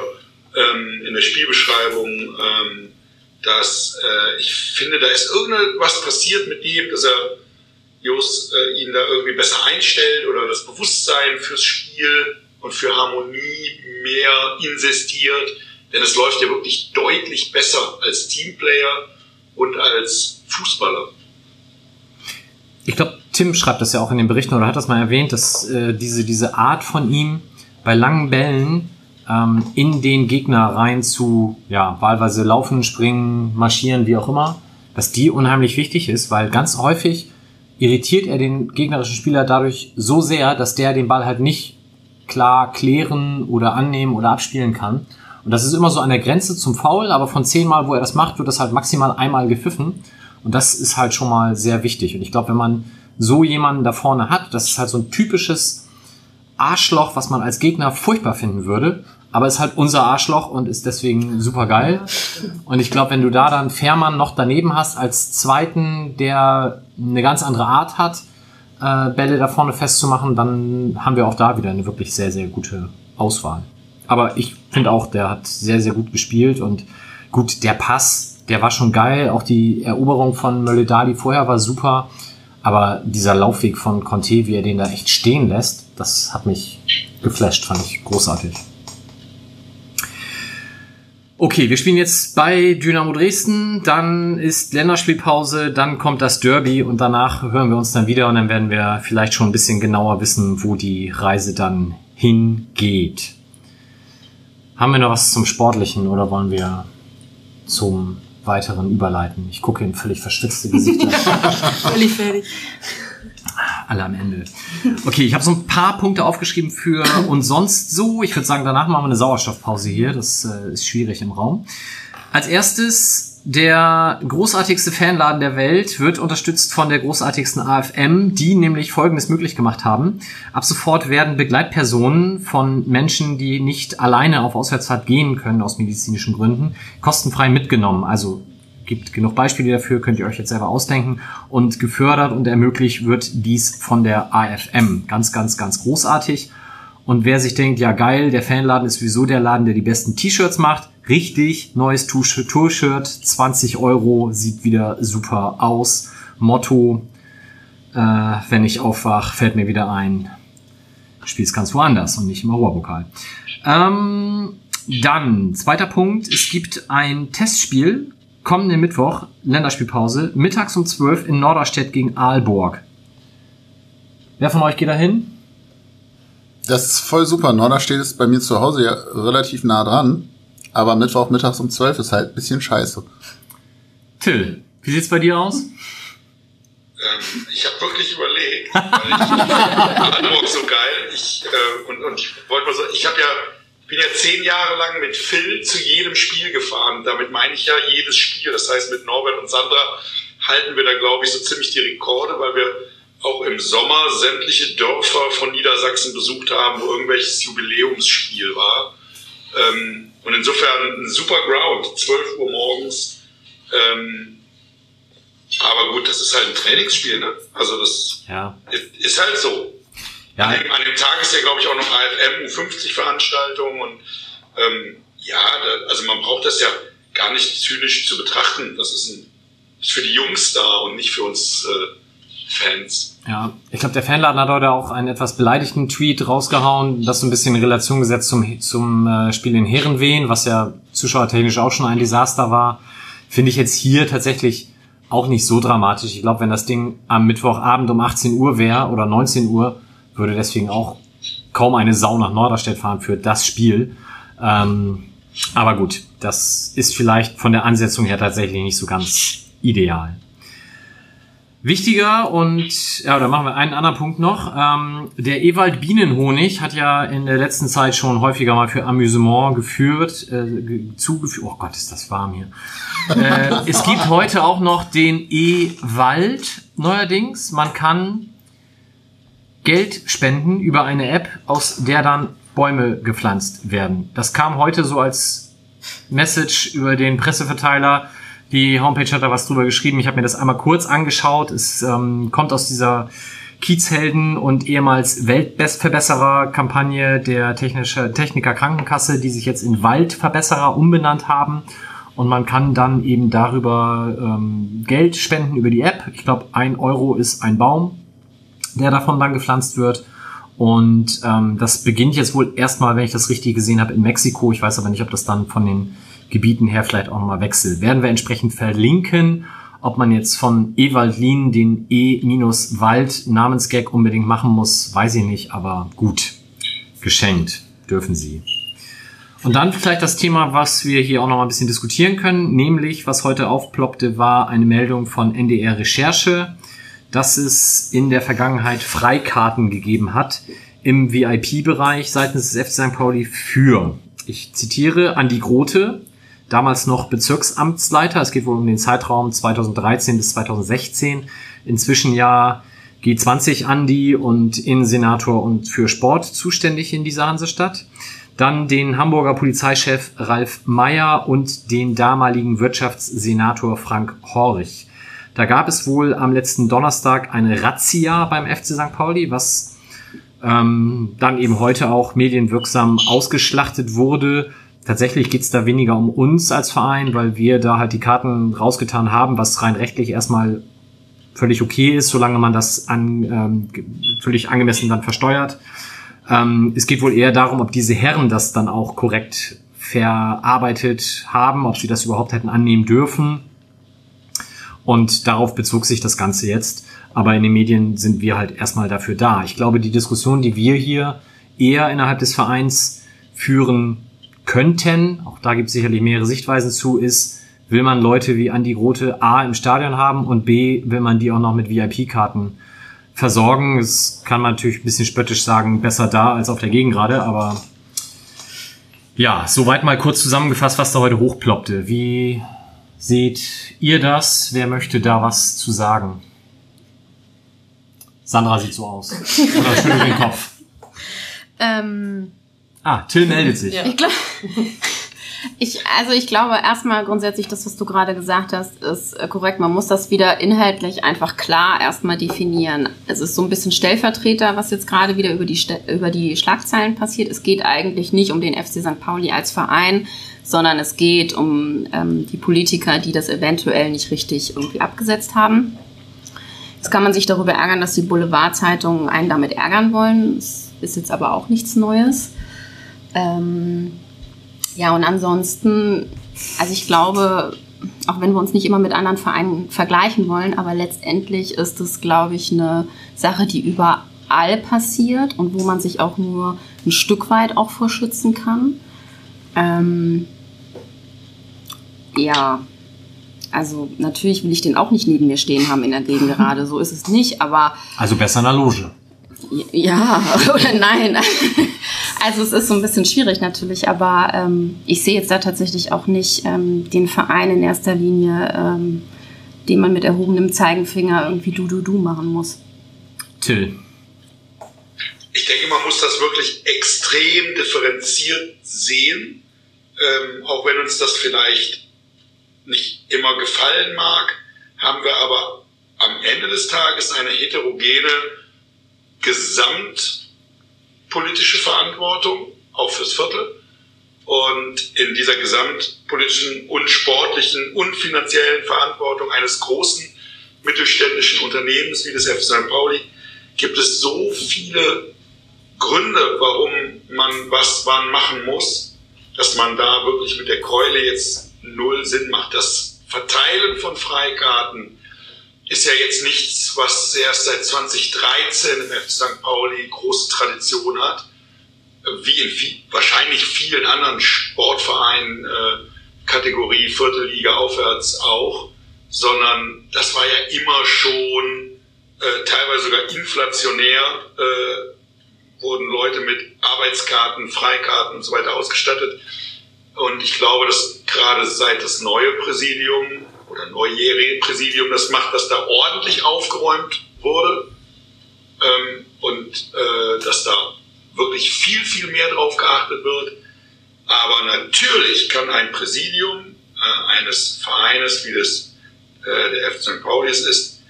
ähm, in der Spielbeschreibung, ähm, dass äh, ich finde, da ist irgendwas passiert mit ihm, dass er Jos äh, ihn da irgendwie besser einstellt oder das Bewusstsein fürs Spiel und für Harmonie mehr insistiert. Denn es läuft ja wirklich deutlich besser als Teamplayer und als Fußballer. Ich glaube, Tim schreibt das ja auch in den Berichten oder hat das mal erwähnt, dass äh, diese, diese Art von ihm bei langen Bällen ähm, in den Gegner rein zu, ja, wahlweise laufen, springen, marschieren, wie auch immer, dass die unheimlich wichtig ist, weil ganz häufig irritiert er den gegnerischen Spieler dadurch so sehr, dass der den Ball halt nicht klar klären oder annehmen oder abspielen kann. Und das ist immer so an der Grenze zum Foul, aber von zehnmal, wo er das macht, wird das halt maximal einmal gepfiffen. Und das ist halt schon mal sehr wichtig. Und ich glaube, wenn man so jemanden da vorne hat, das ist halt so ein typisches Arschloch, was man als Gegner furchtbar finden würde. Aber ist halt unser Arschloch und ist deswegen super geil. Und ich glaube, wenn du da dann Fährmann noch daneben hast als zweiten, der eine ganz andere Art hat, äh, Bälle da vorne festzumachen, dann haben wir auch da wieder eine wirklich sehr, sehr gute Auswahl. Aber ich finde auch, der hat sehr, sehr gut gespielt und gut, der Pass, der war schon geil. Auch die Eroberung von Mölle-Dali vorher war super. Aber dieser Laufweg von Conte, wie er den da echt stehen lässt, das hat mich geflasht, fand ich großartig. Okay, wir spielen jetzt bei Dynamo Dresden, dann ist Länderspielpause, dann kommt das Derby und danach hören wir uns dann wieder und dann werden wir vielleicht schon ein bisschen genauer wissen, wo die Reise dann hingeht. Haben wir noch was zum Sportlichen oder wollen wir zum weiteren überleiten? Ich gucke in völlig verschwitzte Gesichter. Völlig fertig. Alle am Ende. Okay, ich habe so ein paar Punkte aufgeschrieben für und sonst so. Ich würde sagen, danach machen wir eine Sauerstoffpause hier. Das äh, ist schwierig im Raum. Als erstes, der großartigste Fanladen der Welt wird unterstützt von der großartigsten AFM, die nämlich Folgendes möglich gemacht haben. Ab sofort werden Begleitpersonen von Menschen, die nicht alleine auf Auswärtsfahrt gehen können aus medizinischen Gründen, kostenfrei mitgenommen. Also gibt genug Beispiele dafür, könnt ihr euch jetzt selber ausdenken. Und gefördert und ermöglicht wird dies von der AFM. Ganz, ganz, ganz großartig. Und wer sich denkt, ja geil, der Fanladen ist sowieso der Laden, der die besten T-Shirts macht. Richtig, neues Tour-Shirt, 20 Euro, sieht wieder super aus. Motto, äh, wenn ich aufwach, fällt mir wieder ein, spielst ganz woanders und nicht im Europapokal. Ähm, dann, zweiter Punkt, es gibt ein Testspiel kommenden Mittwoch, Länderspielpause, mittags um 12 in Norderstedt gegen Aalborg. Wer von euch geht da hin? Das ist voll super. Norderstedt ist bei mir zu Hause ja relativ nah dran. Aber Mittwoch mittags um 12 ist halt ein bisschen scheiße. Till, wie sieht's bei dir aus? Ähm, ich habe wirklich überlegt, weil ich Hamburg so geil. Ich, äh, und, und ich wollte mal so, ich habe ja, bin ja zehn Jahre lang mit Phil zu jedem Spiel gefahren. Damit meine ich ja jedes Spiel. Das heißt, mit Norbert und Sandra halten wir da, glaube ich, so ziemlich die Rekorde, weil wir auch im Sommer sämtliche Dörfer von Niedersachsen besucht haben, wo irgendwelches Jubiläumsspiel war. Ähm, und insofern ein super Ground, 12 Uhr morgens. Ähm, aber gut, das ist halt ein Trainingsspiel, ne? Also das Ja. ist halt so. Ja, An, dem, an dem Tag ist ja, glaube ich, auch noch AFM, 50 Veranstaltungen und ähm, ja, da, also man braucht das ja gar nicht zynisch zu betrachten. Das ist, ein, ist für die Jungs da und nicht für uns äh, Fans. Ja, ich glaube, der Fanladen hat heute auch einen etwas beleidigten Tweet rausgehauen, das so ein bisschen in Relation gesetzt zum, zum äh, Spiel in Herrenwehen, was ja zuschauertechnisch auch schon ein Desaster war. Finde ich jetzt hier tatsächlich auch nicht so dramatisch. Ich glaube, wenn das Ding am Mittwochabend um 18 Uhr wäre oder 19 Uhr, würde deswegen auch kaum eine Sau nach Norderstedt fahren für das Spiel. Ähm, aber gut, das ist vielleicht von der Ansetzung her tatsächlich nicht so ganz ideal. Wichtiger und ja, da machen wir einen anderen Punkt noch. Ähm, der Ewald Bienenhonig hat ja in der letzten Zeit schon häufiger mal für Amüsement geführt, äh, ge- zugeführt. Oh Gott, ist das warm hier. äh, es gibt heute auch noch den E-Wald neuerdings. Man kann Geld spenden über eine App, aus der dann Bäume gepflanzt werden. Das kam heute so als Message über den Presseverteiler. Die Homepage hat da was drüber geschrieben. Ich habe mir das einmal kurz angeschaut. Es ähm, kommt aus dieser Kiezhelden und ehemals Weltbestverbesserer-Kampagne der Technische Techniker Krankenkasse, die sich jetzt in Waldverbesserer umbenannt haben. Und man kann dann eben darüber ähm, Geld spenden über die App. Ich glaube, ein Euro ist ein Baum, der davon dann gepflanzt wird. Und ähm, das beginnt jetzt wohl erstmal, wenn ich das richtig gesehen habe, in Mexiko. Ich weiß aber nicht, ob das dann von den Gebieten her vielleicht auch nochmal wechselt. Werden wir entsprechend verlinken. Ob man jetzt von Ewaldlin den E-Wald Namensgag unbedingt machen muss, weiß ich nicht, aber gut. Geschenkt dürfen sie. Und dann vielleicht das Thema, was wir hier auch noch mal ein bisschen diskutieren können, nämlich was heute aufploppte, war eine Meldung von NDR Recherche, dass es in der Vergangenheit Freikarten gegeben hat im VIP-Bereich seitens des FC St. Pauli für, ich zitiere, Andi Grote, damals noch Bezirksamtsleiter, es geht wohl um den Zeitraum 2013 bis 2016, inzwischen ja G20 Andi und Innensenator und für Sport zuständig in dieser Hansestadt. Dann den Hamburger Polizeichef Ralf Meyer und den damaligen Wirtschaftssenator Frank Horch. Da gab es wohl am letzten Donnerstag eine Razzia beim FC St. Pauli, was ähm, dann eben heute auch medienwirksam ausgeschlachtet wurde. Tatsächlich geht's da weniger um uns als Verein, weil wir da halt die Karten rausgetan haben, was rein rechtlich erstmal völlig okay ist, solange man das an, ähm, völlig angemessen dann versteuert. Ähm, es geht wohl eher darum, ob diese Herren das dann auch korrekt verarbeitet haben, ob sie das überhaupt hätten annehmen dürfen. Und darauf bezog sich das Ganze jetzt. Aber in den Medien sind wir halt erstmal dafür da. Ich glaube, die Diskussion, die wir hier eher innerhalb des Vereins führen könnten, auch da gibt es sicherlich mehrere Sichtweisen zu, ist, will man Leute wie Andi Grote A im Stadion haben und B will man die auch noch mit VIP-Karten versorgen. Das kann man natürlich ein bisschen spöttisch sagen, besser da als auf der Gegengrade, aber ja, soweit mal kurz zusammengefasst, was da heute hochploppte. Wie seht ihr das? Wer möchte da was zu sagen? Sandra sieht so aus. Oder schüttelt den Kopf. Ähm, Ah, Till meldet sich. Ja. ich glaube, ich, also ich glaube erstmal grundsätzlich, das, was du gerade gesagt hast, ist äh, korrekt. Man muss das wieder inhaltlich einfach klar erstmal definieren. Es ist so ein bisschen Stellvertreter, was jetzt gerade wieder über die, über die Schlagzeilen passiert. Es geht eigentlich nicht um den FC St. Pauli als Verein, sondern es geht um ähm, die Politiker, die das eventuell nicht richtig irgendwie abgesetzt haben. Jetzt kann man sich darüber ärgern, dass die Boulevardzeitungen einen damit ärgern wollen. Das ist jetzt aber auch nichts Neues. Ähm, ja, und ansonsten, also ich glaube, auch wenn wir uns nicht immer mit anderen Vereinen vergleichen wollen, aber letztendlich ist es, glaube ich, eine Sache, die überall passiert und wo man sich auch nur ein Stück weit auch vorschützen kann. Ähm, ja, also natürlich will ich den auch nicht neben mir stehen haben in der Gegend gerade, so ist es nicht, aber Also besser in der Loge. Ja, oder nein. Also es ist so ein bisschen schwierig natürlich, aber ähm, ich sehe jetzt da tatsächlich auch nicht ähm, den Verein in erster Linie, ähm, den man mit erhobenem Zeigenfinger irgendwie du du du machen muss. Till. Ich denke, man muss das wirklich extrem differenziert sehen, ähm, auch wenn uns das vielleicht nicht immer gefallen mag, haben wir aber am Ende des Tages eine heterogene gesamtpolitische Verantwortung, auch fürs Viertel. Und in dieser gesamtpolitischen und sportlichen und finanziellen Verantwortung eines großen mittelständischen Unternehmens wie des FC St. Pauli gibt es so viele Gründe, warum man was wann machen muss, dass man da wirklich mit der Keule jetzt null Sinn macht. Das Verteilen von Freikarten ist ja jetzt nichts, was erst seit 2013 im FC St. Pauli große Tradition hat, wie in viel, wahrscheinlich vielen anderen Sportvereinen, äh, Kategorie Viertelliga aufwärts auch, sondern das war ja immer schon äh, teilweise sogar inflationär, äh, wurden Leute mit Arbeitskarten, Freikarten und so weiter ausgestattet. Und ich glaube, dass gerade seit das neue Präsidium oder neujährige Präsidium das macht, dass da ordentlich aufgeräumt wurde ähm, und äh, dass da wirklich viel, viel mehr drauf geachtet wird. Aber natürlich kann ein Präsidium äh, eines Vereines, wie das äh, der FC St. Pauli ist,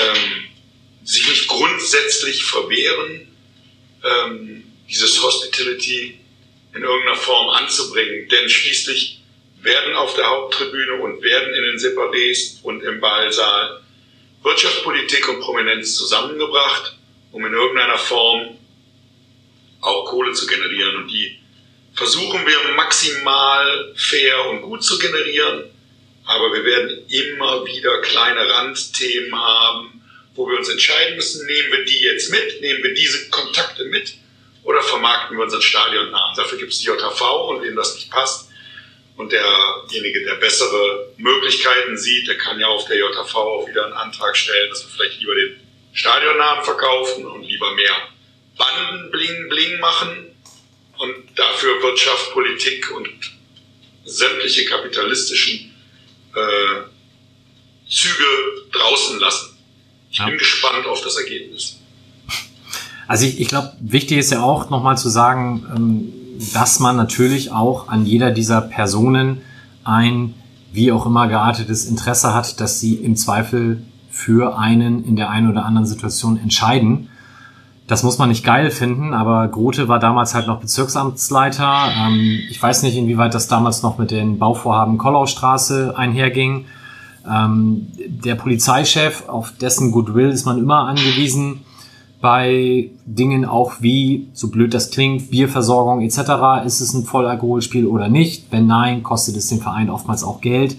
ähm, sich nicht grundsätzlich verwehren, ähm, dieses Hospitality in irgendeiner Form anzubringen. Denn schließlich werden auf der Haupttribüne und werden in den Separés und im Ballsaal Wirtschaftspolitik und Prominenz zusammengebracht, um in irgendeiner Form auch Kohle zu generieren. Und die versuchen wir maximal fair und gut zu generieren. Aber wir werden immer wieder kleine Randthemen haben, wo wir uns entscheiden müssen, nehmen wir die jetzt mit, nehmen wir diese Kontakte mit oder vermarkten wir unseren Stadionnamen. Dafür gibt es die JV und wem das nicht passt und derjenige, der bessere Möglichkeiten sieht, der kann ja auf der JV auch wieder einen Antrag stellen, dass wir vielleicht lieber den Stadionnamen verkaufen und lieber mehr Banden bling bling machen und dafür Wirtschaft, Politik und sämtliche kapitalistischen äh, Züge draußen lassen. Ich Ja. bin gespannt auf das Ergebnis. Also ich, ich glaube, wichtig ist ja auch nochmal zu sagen, ähm, dass man natürlich auch an jeder dieser Personen ein wie auch immer geartetes Interesse hat, dass sie im Zweifel für einen in der einen oder anderen Situation entscheiden. Das muss man nicht geil finden, aber Grote war damals halt noch Bezirksamtsleiter. Ähm, ich weiß nicht, inwieweit das damals noch mit den Bauvorhaben Kollaustraße einherging. Ähm, der Polizeichef, auf dessen Goodwill ist man immer angewiesen bei Dingen auch wie, so blöd das klingt, Bierversorgung etc. Ist es ein Vollalkoholspiel oder nicht? Wenn nein, kostet es den Verein oftmals auch Geld.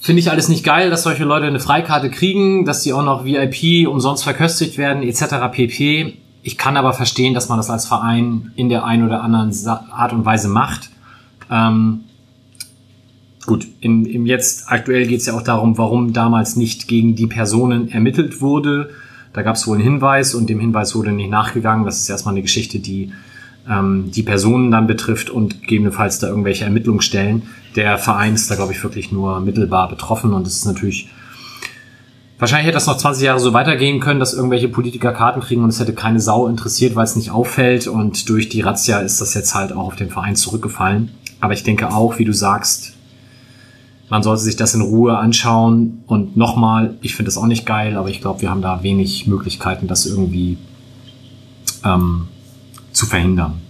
Finde ich alles nicht geil, dass solche Leute eine Freikarte kriegen, dass sie auch noch VIP umsonst verköstigt werden etc. pp. Ich kann aber verstehen, dass man das als Verein in der einen oder anderen Art und Weise macht. Ähm, gut, im, im jetzt aktuell geht es ja auch darum, warum damals nicht gegen die Personen ermittelt wurde. Da gab es wohl einen Hinweis und dem Hinweis wurde nicht nachgegangen. Das ist erstmal eine Geschichte, die ähm, die Personen dann betrifft und gegebenenfalls da irgendwelche Ermittlungsstellen. Der Verein ist da, glaube ich, wirklich nur mittelbar betroffen und es ist natürlich Wahrscheinlich hätte das noch 20 Jahre so weitergehen können, dass irgendwelche Politiker Karten kriegen und es hätte keine Sau interessiert, weil es nicht auffällt. Und durch die Razzia ist das jetzt halt auch auf den Verein zurückgefallen. Aber ich denke auch, wie du sagst, man sollte sich das in Ruhe anschauen. Und nochmal, ich finde das auch nicht geil, aber ich glaube, wir haben da wenig Möglichkeiten, das irgendwie ähm, zu verhindern.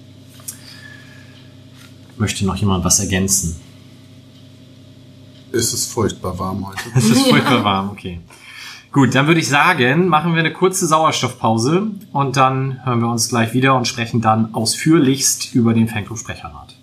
Möchte noch jemand was ergänzen? Es ist furchtbar warm heute. Es ist furchtbar warm, okay. Gut, dann würde ich sagen, machen wir eine kurze Sauerstoffpause und dann hören wir uns gleich wieder und sprechen dann ausführlichst über den Fanclub-Sprecherrat.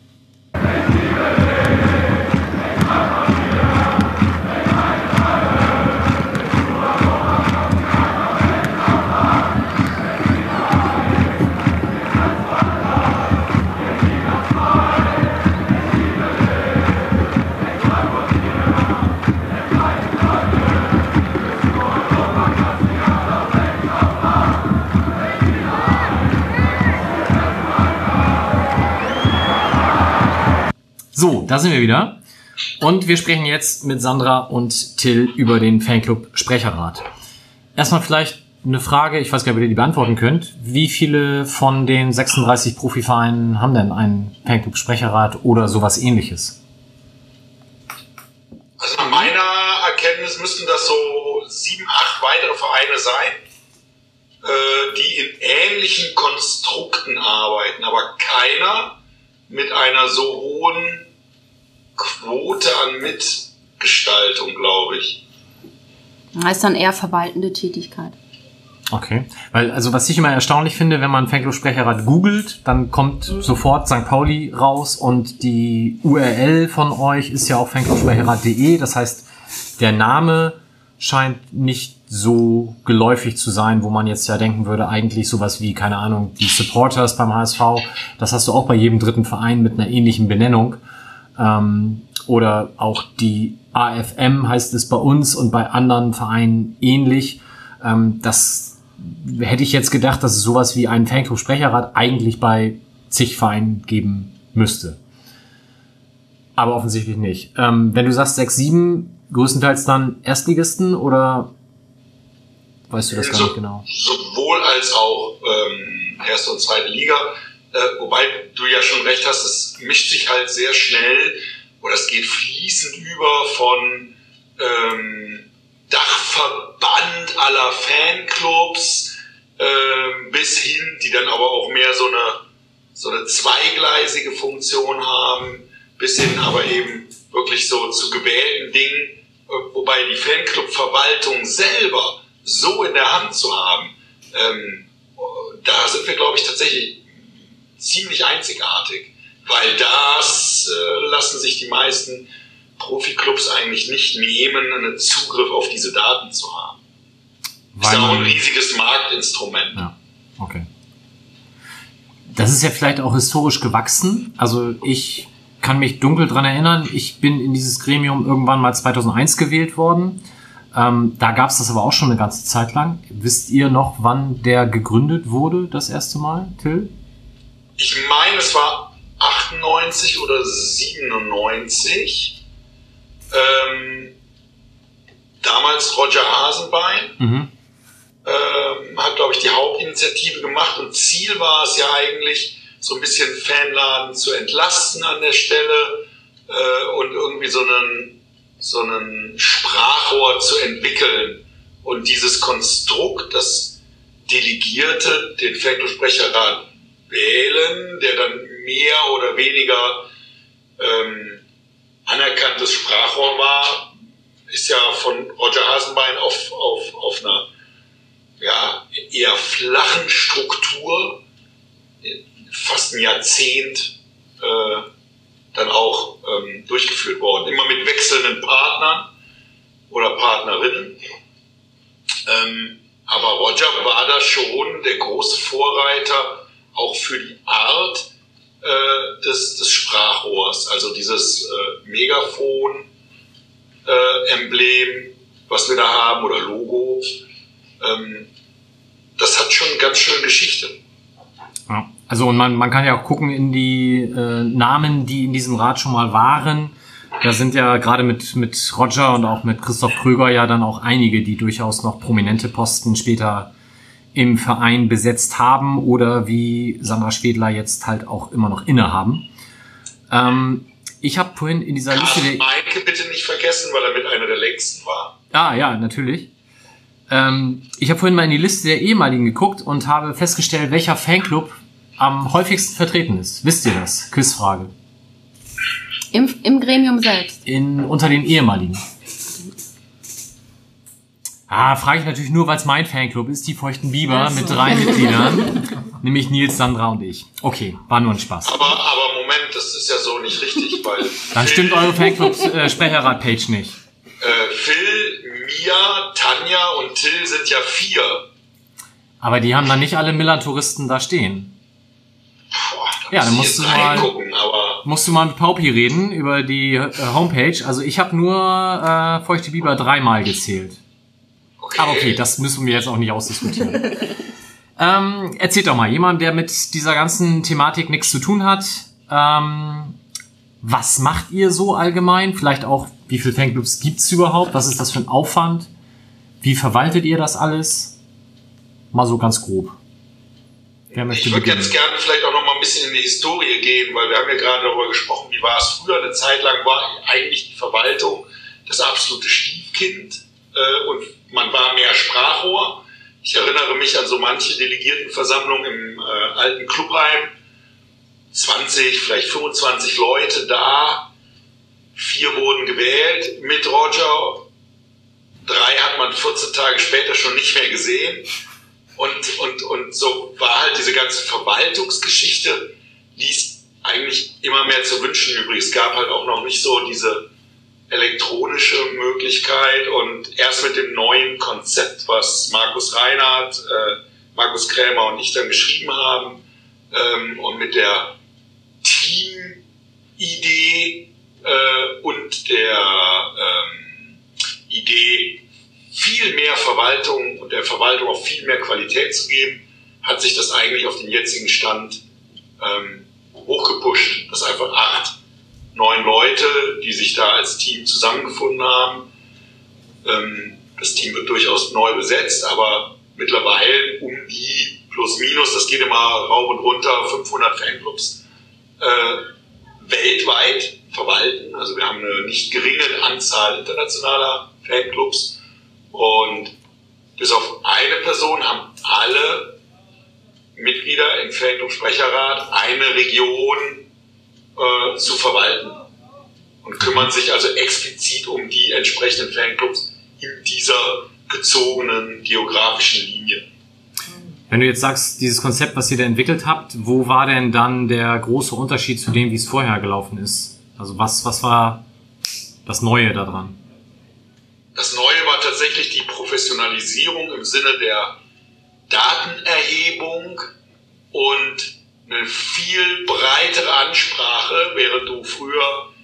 So, da sind wir wieder. Und wir sprechen jetzt mit Sandra und Till über den Fanclub Sprecherrat. Erstmal vielleicht eine Frage, ich weiß gar nicht, ob ihr die beantworten könnt. Wie viele von den 36 Profivereinen haben denn einen Fanclub Sprecherrat oder sowas ähnliches? Also nach meiner Erkenntnis müssten das so sieben, acht weitere Vereine sein, äh, die in ähnlichen Konstrukten arbeiten, aber keiner mit einer so hohen Quote an Mitgestaltung, glaube ich. Das ist dann eher verwaltende Tätigkeit. Okay, weil also was ich immer erstaunlich finde, wenn man Fanclub-Sprecherrat googelt, dann kommt mhm. sofort St. Pauli raus und die URL von euch ist ja auch fanclubsprecherrat.de. Das heißt, der Name scheint nicht so geläufig zu sein, wo man jetzt ja denken würde, eigentlich sowas wie, keine Ahnung, die Supporters beim HSV, das hast du auch bei jedem dritten Verein mit einer ähnlichen Benennung. Ähm, oder auch die AFM heißt es bei uns und bei anderen Vereinen ähnlich. Ähm, das hätte ich jetzt gedacht, dass es sowas wie einen Fanclub-Sprecherrat eigentlich bei zig Vereinen geben müsste. Aber offensichtlich nicht. Ähm, wenn du sagst 6, 7, größtenteils dann Erstligisten oder weißt du das gar nicht genau? Sowohl als auch ähm, erste und zweite Liga. Äh, wobei du ja schon recht hast, es mischt sich halt sehr schnell oder es geht fließend über von ähm, Dachverband aller Fanclubs ähm, bis hin, die dann aber auch mehr so eine, so eine zweigleisige Funktion haben, bis hin aber eben wirklich so zu gewählten Dingen, äh, wobei die Fanclub-Verwaltung selber so in der Hand zu haben, ähm, da sind wir, glaube ich, tatsächlich ziemlich einzigartig, weil das äh, lassen sich die meisten Profiklubs eigentlich nicht nehmen, einen Zugriff auf diese Daten zu haben. Weil ist auch ein riesiges Marktinstrument. Ja, okay. Das ist ja vielleicht auch historisch gewachsen. Also ich kann mich dunkel dran erinnern. Ich bin in dieses Gremium irgendwann mal 2001 gewählt worden. Ähm, da gab es das aber auch schon eine ganze Zeit lang. Wisst ihr noch, wann der gegründet wurde, das erste Mal, Till? Ich meine, es war 98 oder 97. Ähm, damals Roger Hasenbein mhm. ähm, hat, glaube ich, die Hauptinitiative gemacht und Ziel war es ja eigentlich, so ein bisschen Fanladen zu entlasten an der Stelle, äh, und irgendwie so einen, so einen Sprachrohr zu entwickeln und dieses Konstrukt, das Delegierte den Fanclub-Sprecherrat wählen, der dann mehr oder weniger ähm, anerkanntes Sprachrohr war, ist ja von Roger Hasenbein auf, auf, auf einer ja, eher flachen Struktur fast ein Jahrzehnt äh, dann auch ähm, durchgeführt worden. Immer mit wechselnden Partnern oder Partnerinnen. Ähm, aber Roger war da schon der große Vorreiter auch für die Art äh, des, des Sprachrohrs, also dieses äh, Megafon-Emblem, äh, was wir da haben, oder Logo. Ähm, das hat schon ganz schön Geschichte. Ja. Also und man, man kann ja auch gucken in die äh, Namen, die in diesem Rat schon mal waren. Da sind ja gerade mit, mit Roger und auch mit Christoph Kröger ja dann auch einige, die durchaus noch prominente Posten später im Verein besetzt haben oder wie Sandra Schwedler jetzt halt auch immer noch innehaben. Ähm, ich habe vorhin in dieser Liste... Der Maike bitte nicht vergessen, weil er mit einer der längsten war. Ah ja, natürlich. Ähm, ich habe vorhin mal in die Liste der ehemaligen geguckt und habe festgestellt, welcher Fanclub am häufigsten vertreten ist. Wisst ihr das? Quizfrage. Im, im Gremium selbst. In, unter den ehemaligen. Ah, frage ich natürlich nur, weil es mein Fanclub ist, die Feuchten Biber so. mit drei Mitgliedern, nämlich Nils, Sandra und ich. Okay, war nur ein Spaß. Aber, aber Moment, das ist ja so nicht richtig, weil... Dann stimmt eure Fanclub-Sprecherrat-Page äh, nicht. Äh, Phil, Mia, Tanja und Till sind ja vier. Aber die haben dann nicht alle Miller-Touristen da stehen. Boah, da ja, dann musst du mal, gucken, musst du mal mit Paupi reden über die äh, Homepage. Also ich habe nur äh, Feuchte Biber dreimal gezählt. Aber okay, das müssen wir jetzt auch nicht ausdiskutieren. ähm, erzählt doch mal, jemand, der mit dieser ganzen Thematik nichts zu tun hat, ähm, was macht ihr so allgemein? Vielleicht auch, wie viele Fanclubs gibt's überhaupt? Was ist das für ein Aufwand? Wie verwaltet ihr das alles? Mal so ganz grob. Wer möchte ich würde jetzt gerne vielleicht auch noch mal ein bisschen in die Historie gehen, weil wir haben ja gerade darüber gesprochen, wie war es früher. Eine Zeit lang war eigentlich die Verwaltung das absolute Stiefkind äh, und man war mehr Sprachrohr. Ich erinnere mich an so manche Delegiertenversammlungen im äh, alten Clubheim. 20, vielleicht 25 Leute da. Vier wurden gewählt mit Roger. Drei hat man 14 Tage später schon nicht mehr gesehen. Und, und, und so war halt diese ganze Verwaltungsgeschichte, ließ eigentlich immer mehr zu wünschen übrig. Es gab halt auch noch nicht so diese elektronische Möglichkeit und erst mit dem neuen Konzept, was Markus Reinhardt, äh, Markus Krämer und ich dann geschrieben haben ähm, und mit der Team-Idee äh, und der ähm, Idee, viel mehr Verwaltung und der Verwaltung auch viel mehr Qualität zu geben, hat sich das eigentlich auf den jetzigen Stand ähm, hochgepusht, dass einfach acht, neun Leute, die sich da als Team zusammengefunden haben, ähm, das Team wird durchaus neu besetzt, aber mittlerweile um die plus minus, das geht immer rauf und runter, 500 Fanclubs äh, weltweit verwalten. Also wir haben eine nicht geringe Anzahl internationaler Fanclubs. Und bis auf eine Person haben alle Mitglieder im Fanclub-Sprecherrat eine Region äh, zu verwalten und kümmern sich also explizit um die entsprechenden Fanclubs in dieser gezogenen geografischen Linie. Wenn du jetzt sagst, dieses Konzept, was ihr da entwickelt habt, wo war denn dann der große Unterschied zu dem, wie es vorher gelaufen ist? Also was, was war das Neue daran? Das Neue war tatsächlich die Professionalisierung im Sinne der Datenerhebung und eine viel breitere Ansprache, während du früher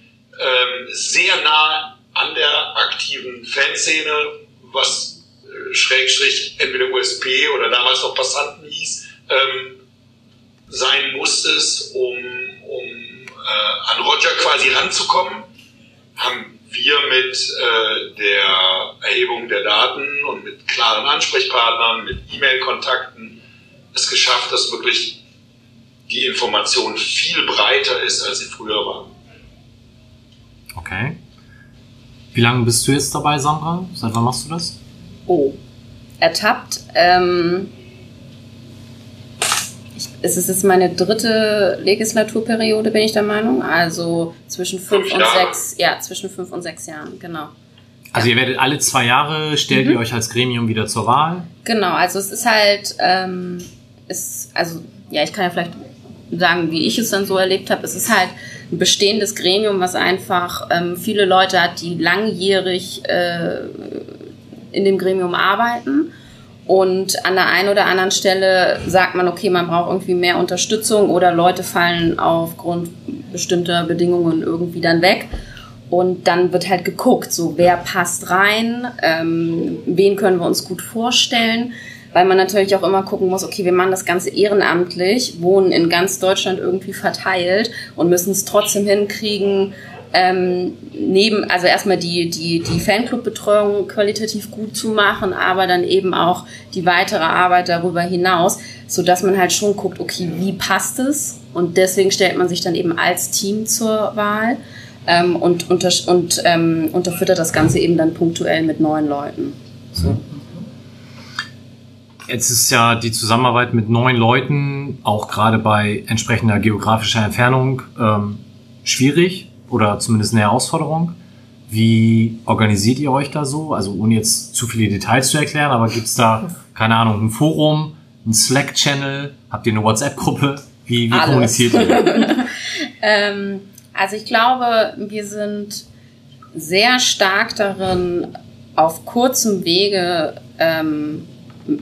ähm, sehr nah an der aktiven Fanszene, was äh, Schrägstrich entweder USP oder damals noch Passanten hieß, ähm, sein musstest, um, um äh, an Roger quasi ranzukommen, haben wir mit äh, der Erhebung der Daten und mit klaren Ansprechpartnern, mit E-Mail-Kontakten es geschafft, dass wirklich die Information viel breiter ist, als sie früher war. Okay. Wie lange bist du jetzt dabei, Sandra? Seit wann machst du das? Oh, ertappt. Ähm, ich, es ist jetzt meine dritte Legislaturperiode, bin ich der Meinung. Also zwischen fünf Fünf und Jahre. sechs, ja, zwischen fünf und sechs Jahren, genau. Also ihr werdet alle zwei Jahre, stellt ihr euch als Gremium wieder zur Wahl. Genau, also es ist halt, ähm, ist, also ja, ich kann ja vielleicht sagen, wie ich es dann so erlebt habe. Es ist halt ein bestehendes Gremium, was einfach ähm, viele Leute hat, die langjährig äh, in dem Gremium arbeiten. Und an der einen oder anderen Stelle sagt man, okay, man braucht irgendwie mehr Unterstützung oder Leute fallen aufgrund bestimmter Bedingungen irgendwie dann weg. Und dann wird halt geguckt, so wer passt rein, ähm, wen können wir uns gut vorstellen, weil man natürlich auch immer gucken muss, okay, wir machen das Ganze ehrenamtlich, wohnen in ganz Deutschland irgendwie verteilt und müssen es trotzdem hinkriegen, ähm, neben, also erstmal die, die, die Fanclub-Betreuung qualitativ gut zu machen, aber dann eben auch die weitere Arbeit darüber hinaus, so dass man halt schon guckt, okay, wie passt es? Und deswegen stellt man sich dann eben als Team zur Wahl ähm, und, unter, und ähm, unterfüttert das Ganze eben dann punktuell mit neuen Leuten. So. Jetzt ist ja die Zusammenarbeit mit neun Leuten, auch gerade bei entsprechender geografischer Entfernung, ähm, schwierig oder zumindest eine Herausforderung. Wie organisiert ihr euch da so? Also ohne jetzt zu viele Details zu erklären, aber gibt's da, keine Ahnung, ein Forum, ein Slack-Channel? Habt ihr eine WhatsApp-Gruppe? Wie, wie Alles. kommuniziert ihr? Ähm, also ich glaube, wir sind sehr stark darin, auf kurzem Wege ähm,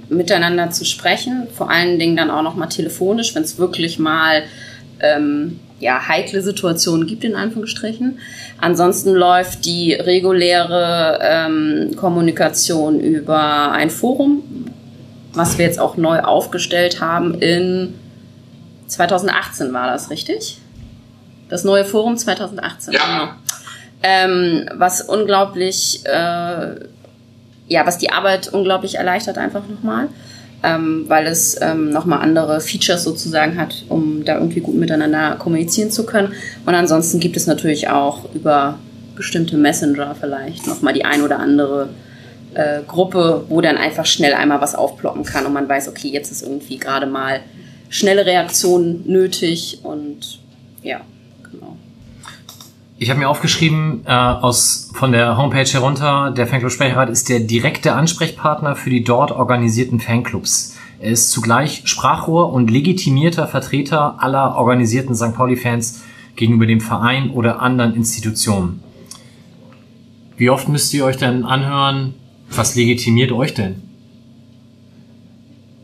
miteinander zu sprechen. Vor allen Dingen dann auch nochmal telefonisch, wenn es wirklich mal ähm, ja, heikle Situationen gibt, in Anführungsstrichen. Ansonsten läuft die reguläre ähm, Kommunikation über ein Forum, was wir jetzt auch neu aufgestellt haben in 2018 war das, richtig? Das neue Forum 2018, Ja. genau. Ähm, was unglaublich, äh, ja, was die Arbeit unglaublich erleichtert einfach nochmal, ähm, weil es ähm, nochmal andere Features sozusagen hat, um da irgendwie gut miteinander kommunizieren zu können. Und ansonsten gibt es natürlich auch über bestimmte Messenger vielleicht nochmal die ein oder andere äh, Gruppe, wo dann einfach schnell einmal was aufploppen kann und man weiß, okay, jetzt ist irgendwie gerade mal schnelle Reaktion nötig und ja. Ich habe mir aufgeschrieben, äh, aus, von der Homepage herunter, der Fanclub Sprecherrat ist der direkte Ansprechpartner für die dort organisierten Fanclubs. Er ist zugleich Sprachrohr und legitimierter Vertreter aller organisierten St. Pauli-Fans gegenüber dem Verein oder anderen Institutionen. Wie oft müsst ihr euch denn anhören, was legitimiert euch denn?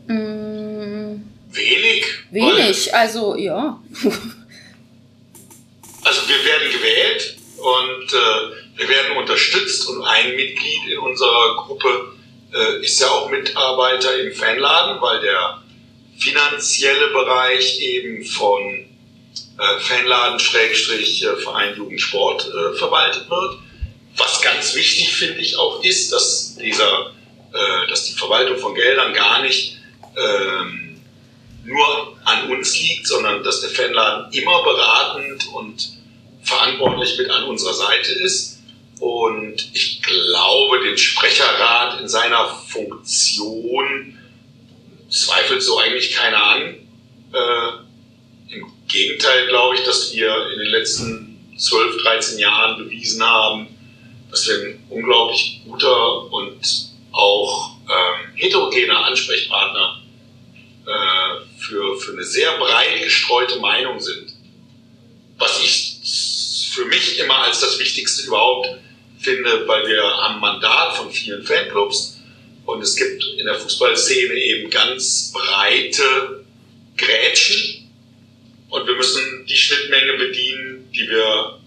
Mm, Wenig. wenig, also ja. Also wir werden gewählt und äh, wir werden unterstützt und ein Mitglied in unserer Gruppe äh, ist ja auch Mitarbeiter im Fanladen, weil der finanzielle Bereich eben von äh, Fanladen Schrägstrich äh, Jugendsport äh, verwaltet wird. Was ganz wichtig finde ich auch ist, dass dieser, äh, dass die Verwaltung von Geldern gar nicht ähm, nur an uns liegt, sondern dass der Fanladen immer beratend und verantwortlich mit an unserer Seite ist. Und ich glaube, den Sprecherrat in seiner Funktion zweifelt so eigentlich keiner an. Äh, Im Gegenteil glaube ich, dass wir in den letzten 12, 13 Jahren bewiesen haben, dass wir ein unglaublich guter und auch ähm, heterogener Ansprechpartner äh, für, für eine sehr breit gestreute Meinung sind. Was ich für mich immer als das Wichtigste überhaupt finde, weil wir haben Mandat von vielen Fanclubs und es gibt in der Fußballszene eben ganz breite Grätschen und wir müssen die Schnittmenge bedienen, die wir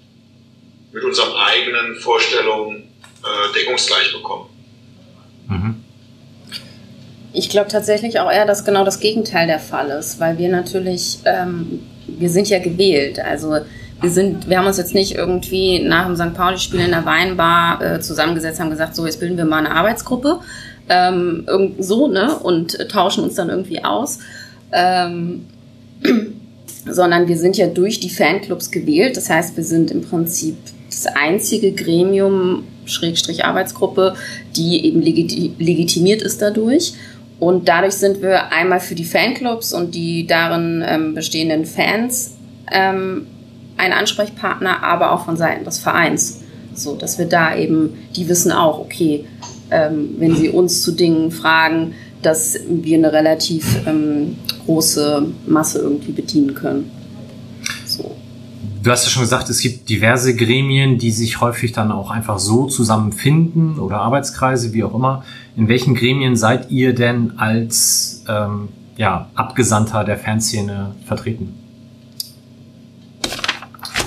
mit unseren eigenen Vorstellungen äh, deckungsgleich bekommen. Mhm. Ich glaube tatsächlich auch eher, dass genau das Gegenteil der Fall ist, weil wir natürlich, ähm, wir sind ja gewählt. Also wir sind, wir haben uns jetzt nicht irgendwie nach dem St. Pauli-Spiel in der Weinbar äh, zusammengesetzt, haben gesagt, so jetzt bilden wir mal eine Arbeitsgruppe, ähm, irgend so ne und äh, tauschen uns dann irgendwie aus. Ähm, sondern wir sind ja durch die Fanclubs gewählt. Das heißt, wir sind im Prinzip das einzige Gremium, Schrägstrich Arbeitsgruppe, die eben legiti legitimiert ist dadurch. Und dadurch sind wir einmal für die Fanclubs und die darin ähm, bestehenden Fans ähm, ein Ansprechpartner, aber auch von Seiten des Vereins. So, dass wir da eben, die wissen auch, okay, ähm, wenn sie uns zu Dingen fragen, dass wir eine relativ ähm, große Masse irgendwie bedienen können. So. Du hast ja schon gesagt, es gibt diverse Gremien, die sich häufig dann auch einfach so zusammenfinden oder Arbeitskreise, wie auch immer. In welchen Gremien seid ihr denn als ähm, ja, Abgesandter der Fanszene vertreten?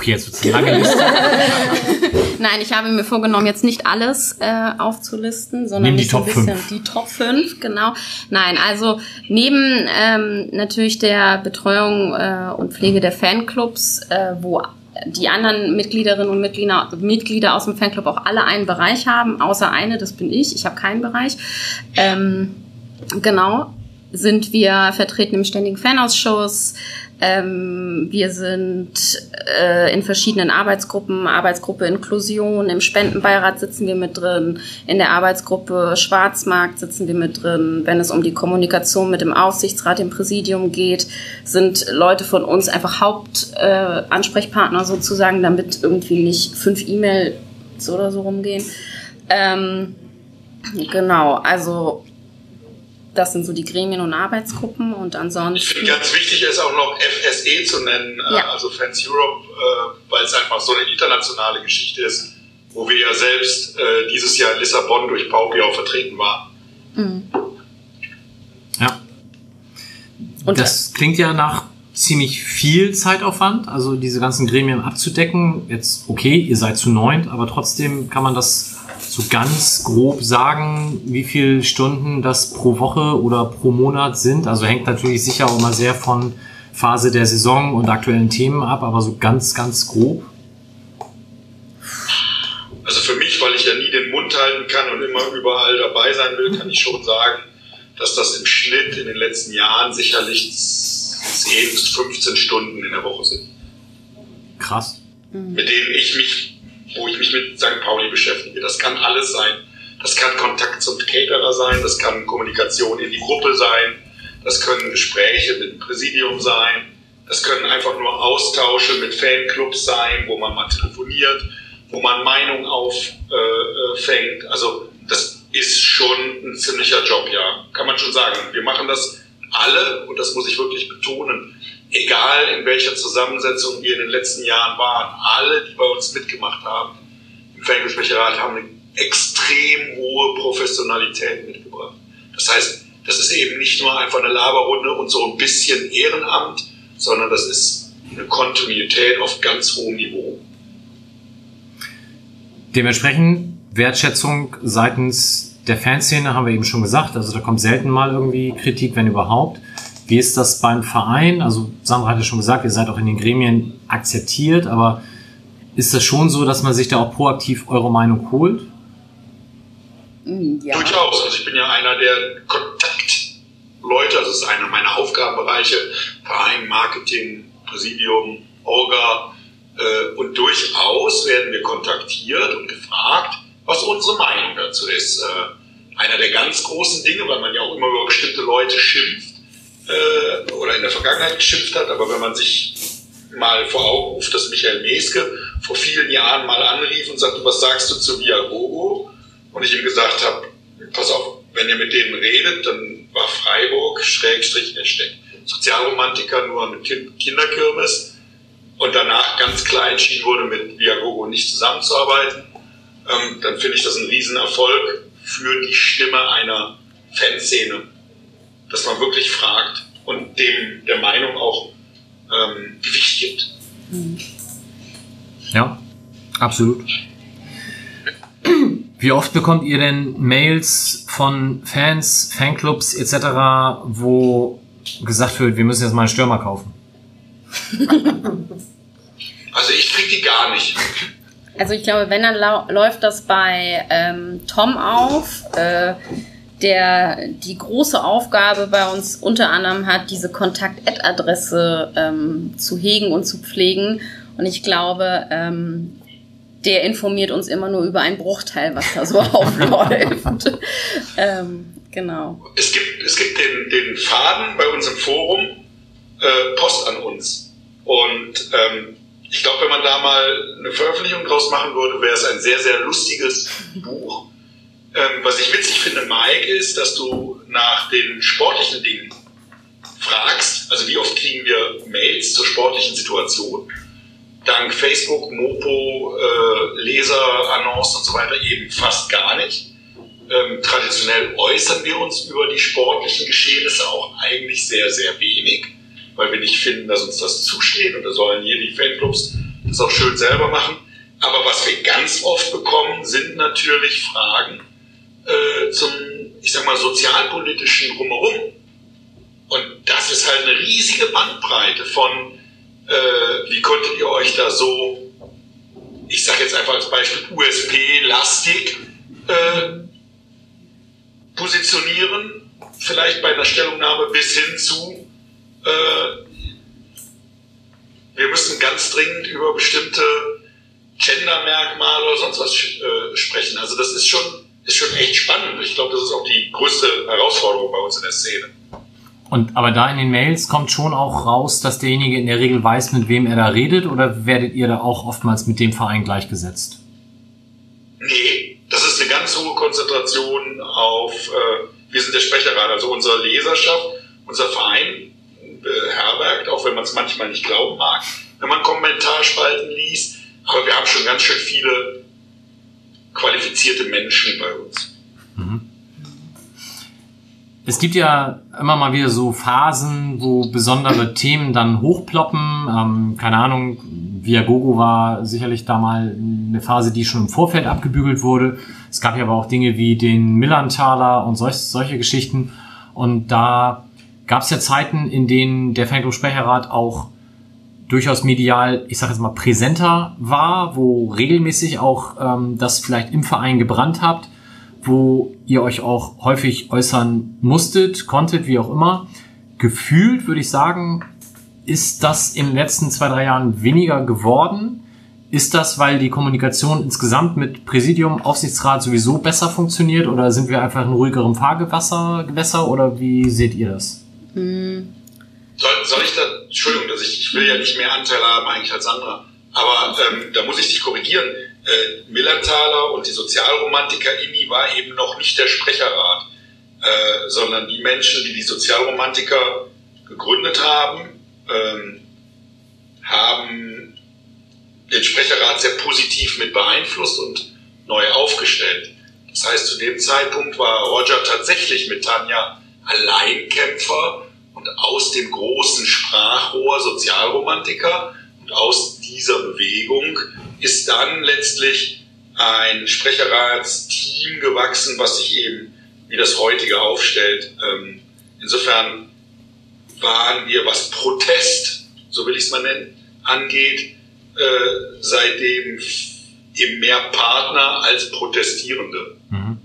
Okay, jetzt wird's eine lange Liste. Nein, ich habe mir vorgenommen, jetzt nicht alles äh, aufzulisten, sondern die Top ein bisschen die Top 5, genau. Nein, also neben ähm, natürlich der Betreuung äh, und Pflege der Fanclubs, äh, wo die anderen Mitgliederinnen und Mitglieder, Mitglieder aus dem Fanclub auch alle einen Bereich haben, außer eine, das bin ich. Ich habe keinen Bereich. Ähm, genau, sind wir vertreten im ständigen Fanausschuss. Ähm, wir sind äh, in verschiedenen Arbeitsgruppen, Arbeitsgruppe Inklusion, im Spendenbeirat sitzen wir mit drin, in der Arbeitsgruppe Schwarzmarkt sitzen wir mit drin. Wenn es um die Kommunikation mit dem Aufsichtsrat, dem Präsidium geht, sind Leute von uns einfach Hauptansprechpartner äh, sozusagen, damit irgendwie nicht fünf E-Mails oder so rumgehen. Ähm, genau, also das sind so die Gremien und Arbeitsgruppen und Ich ansonsten. finde ganz wichtig ist auch noch FSE zu nennen, äh, Ja. also Fans Europe, äh, weil es einfach so eine internationale Geschichte ist, wo wir ja selbst äh, dieses Jahr in Lissabon durch Paupi auch vertreten waren. Ja. Und das klingt ja nach ziemlich viel Zeitaufwand, also diese ganzen Gremien abzudecken. Jetzt, okay, ihr seid zu neunt, aber trotzdem kann man das so ganz grob sagen, wie viele Stunden das pro Woche oder pro Monat sind. Also hängt natürlich sicher auch immer sehr von Phase der Saison und aktuellen Themen ab, aber so ganz, ganz grob. Also für mich, weil ich ja nie den Mund halten kann und immer überall dabei sein will, kann ich schon sagen, dass das im Schnitt in den letzten Jahren sicherlich 10 bis 15 Stunden in der Woche sind, Krass. mit denen ich mich, wo ich mich mit St. Pauli beschäftige. Das kann alles sein. Das kann Kontakt zum Caterer sein, das kann Kommunikation in die Gruppe sein, das können Gespräche mit dem Präsidium sein, das können einfach nur Austausche mit Fanclubs sein, wo man mal telefoniert, wo man Meinungen auffängt. Äh, fängt. also das ist schon ein ziemlicher Job, ja, kann man schon sagen. Wir machen das alle, und das muss ich wirklich betonen, egal in welcher Zusammensetzung wir in den letzten Jahren waren, alle, die bei uns mitgemacht haben, im Fanclub-Sprecherrat haben eine extrem hohe Professionalität mitgebracht. Das heißt, das ist eben nicht nur einfach eine Laberrunde und so ein bisschen Ehrenamt, sondern das ist eine Kontinuität auf ganz hohem Niveau. Dementsprechend Wertschätzung seitens der Fanszene haben wir eben schon gesagt. Also da kommt selten mal irgendwie Kritik, wenn überhaupt. Wie ist das beim Verein? Also Sandra hatte schon gesagt, ihr seid auch in den Gremien akzeptiert, aber ist das schon so, dass man sich da auch proaktiv eure Meinung holt? Ja. Durchaus. Also ich bin ja einer der Kontaktleute, also das ist einer meiner Aufgabenbereiche, Verein, Marketing, Präsidium, Orga. Äh, und durchaus werden wir kontaktiert und gefragt, was unsere Meinung dazu ist. Äh, einer der ganz großen Dinge, weil man ja auch immer über bestimmte Leute schimpft äh, oder in der Vergangenheit geschimpft hat, aber wenn man sich mal vor Augen ruft, dass Michael Meske vor vielen Jahren mal anrief und sagte, was sagst du zu Viagogo? Und ich ihm gesagt habe, pass auf, wenn ihr mit denen redet, dann war Freiburg Schrägstrich Hashtag Sozialromantiker nur mit kind Kinderkirmes. Und danach ganz klar entschieden wurde, mit Viagogo nicht zusammenzuarbeiten, ähm, dann finde ich das ein Riesenerfolg für die Stimme einer Fanszene, dass man wirklich fragt und dem der Meinung auch ähm, Gewicht gibt. Ja, absolut. Wie oft bekommt ihr denn Mails von Fans, Fanclubs etc., wo gesagt wird, wir müssen jetzt mal einen Stürmer kaufen? Also ich krieg die gar nicht. Also ich glaube, wenn dann läuft das bei ähm, Tom auf, äh, der die große Aufgabe bei uns unter anderem hat, diese Kontakt-Ad-Adresse ähm, zu hegen und zu pflegen. Und ich glaube, ähm, der informiert uns immer nur über einen Bruchteil, was da so aufläuft. ähm, genau. Es gibt, es gibt den, den Faden bei uns im Forum, äh, Post an uns. Und ähm, ich glaube, wenn man da mal eine Veröffentlichung draus machen würde, wäre es ein sehr, sehr lustiges Buch. Ähm, was ich witzig finde, Mike, ist, dass du nach den sportlichen Dingen fragst. Also wie oft kriegen wir Mails zur sportlichen Situation? Dank Facebook, Mopo, äh, Leser, Annons und so weiter eben fast gar nicht. Ähm, traditionell äußern wir uns über die sportlichen Geschehnisse auch eigentlich sehr, sehr wenig, weil wir nicht finden, dass uns das zusteht und da sollen hier die Fanclubs das auch schön selber machen. Aber was wir ganz oft bekommen, sind natürlich Fragen zum, ich sag mal, sozialpolitischen Drumherum. Und das ist halt eine riesige Bandbreite von, äh, wie konntet ihr euch da so, ich sage jetzt einfach als Beispiel USP-lastig äh, positionieren, vielleicht bei einer Stellungnahme bis hin zu, äh, wir müssen ganz dringend über bestimmte Gender-Merkmale oder sonst was äh, sprechen. Also das ist schon, ist schon echt spannend. Ich glaube, das ist auch die größte Herausforderung bei uns in der Szene. Und aber da in den Mails kommt schon auch raus, dass derjenige in der Regel weiß, mit wem er da redet, oder werdet ihr da auch oftmals mit dem Verein gleichgesetzt? Nee, das ist eine ganz hohe Konzentration auf, äh, wir sind der Sprecherrat, also unsere Leserschaft, unser Verein beherbergt, auch wenn man es manchmal nicht glauben mag, wenn man Kommentarspalten liest. Aber wir haben schon ganz schön viele qualifizierte Menschen bei uns. Mhm. Es gibt ja immer mal wieder so Phasen, wo besondere Themen dann hochploppen. Ähm, keine Ahnung, Viagogo war sicherlich da mal eine Phase, die schon im Vorfeld abgebügelt wurde. Es gab ja aber auch Dinge wie den Millantaler und solch, solche Geschichten. Und da gab es ja Zeiten, in denen der Fanclub Sprecherrat auch durchaus medial, ich sage jetzt mal, präsenter war, wo regelmäßig auch ähm, das vielleicht im Verein gebrannt habt, wo ihr euch auch häufig äußern musstet, konntet, wie auch immer. Gefühlt würde ich sagen, ist das in den letzten zwei, drei Jahren weniger geworden. Ist das, weil die Kommunikation insgesamt mit Präsidium, Aufsichtsrat sowieso besser funktioniert oder sind wir einfach in ruhigerem Fahrgewässer Gewässer, oder wie seht ihr das? Hm. Soll, soll ich da, Entschuldigung, dass ich, ich will ja nicht mehr Anteil haben eigentlich als andere, aber ähm, da muss ich dich korrigieren. Äh, Millertaler und die Sozialromantiker INI war eben noch nicht der Sprecherrat, äh, sondern die Menschen, die die Sozialromantiker gegründet haben, ähm, haben den Sprecherrat sehr positiv mit beeinflusst und neu aufgestellt. Das heißt, zu dem Zeitpunkt war Roger tatsächlich mit Tanja Alleinkämpfer und aus dem großen Sprachrohr Sozialromantiker und aus dieser Bewegung ist dann letztlich ein Sprecherratsteam gewachsen, was sich eben wie das heutige aufstellt. Ähm, insofern waren wir, was Protest, so will ich es mal nennen, angeht, äh, seitdem eben mehr Partner als Protestierende. Mhm.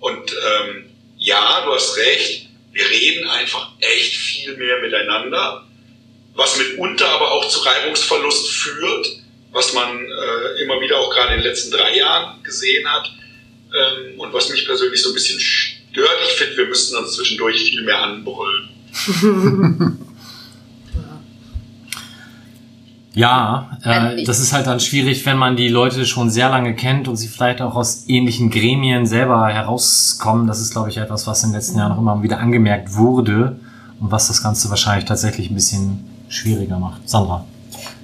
Und ähm, ja, du hast recht, wir reden einfach echt viel mehr miteinander, was mitunter aber auch zu Reibungsverlust führt, was man äh, immer wieder auch gerade in den letzten drei Jahren gesehen hat ähm, und was mich persönlich so ein bisschen stört. Ich finde, wir müssten uns zwischendurch viel mehr anbrüllen. Ja, äh, das ist halt dann schwierig, wenn man die Leute schon sehr lange kennt und sie vielleicht auch aus ähnlichen Gremien selber herauskommen. Das ist, glaube ich, etwas, was in den letzten Jahren auch immer wieder angemerkt wurde und was das Ganze wahrscheinlich tatsächlich ein bisschen schwieriger macht. Sandra.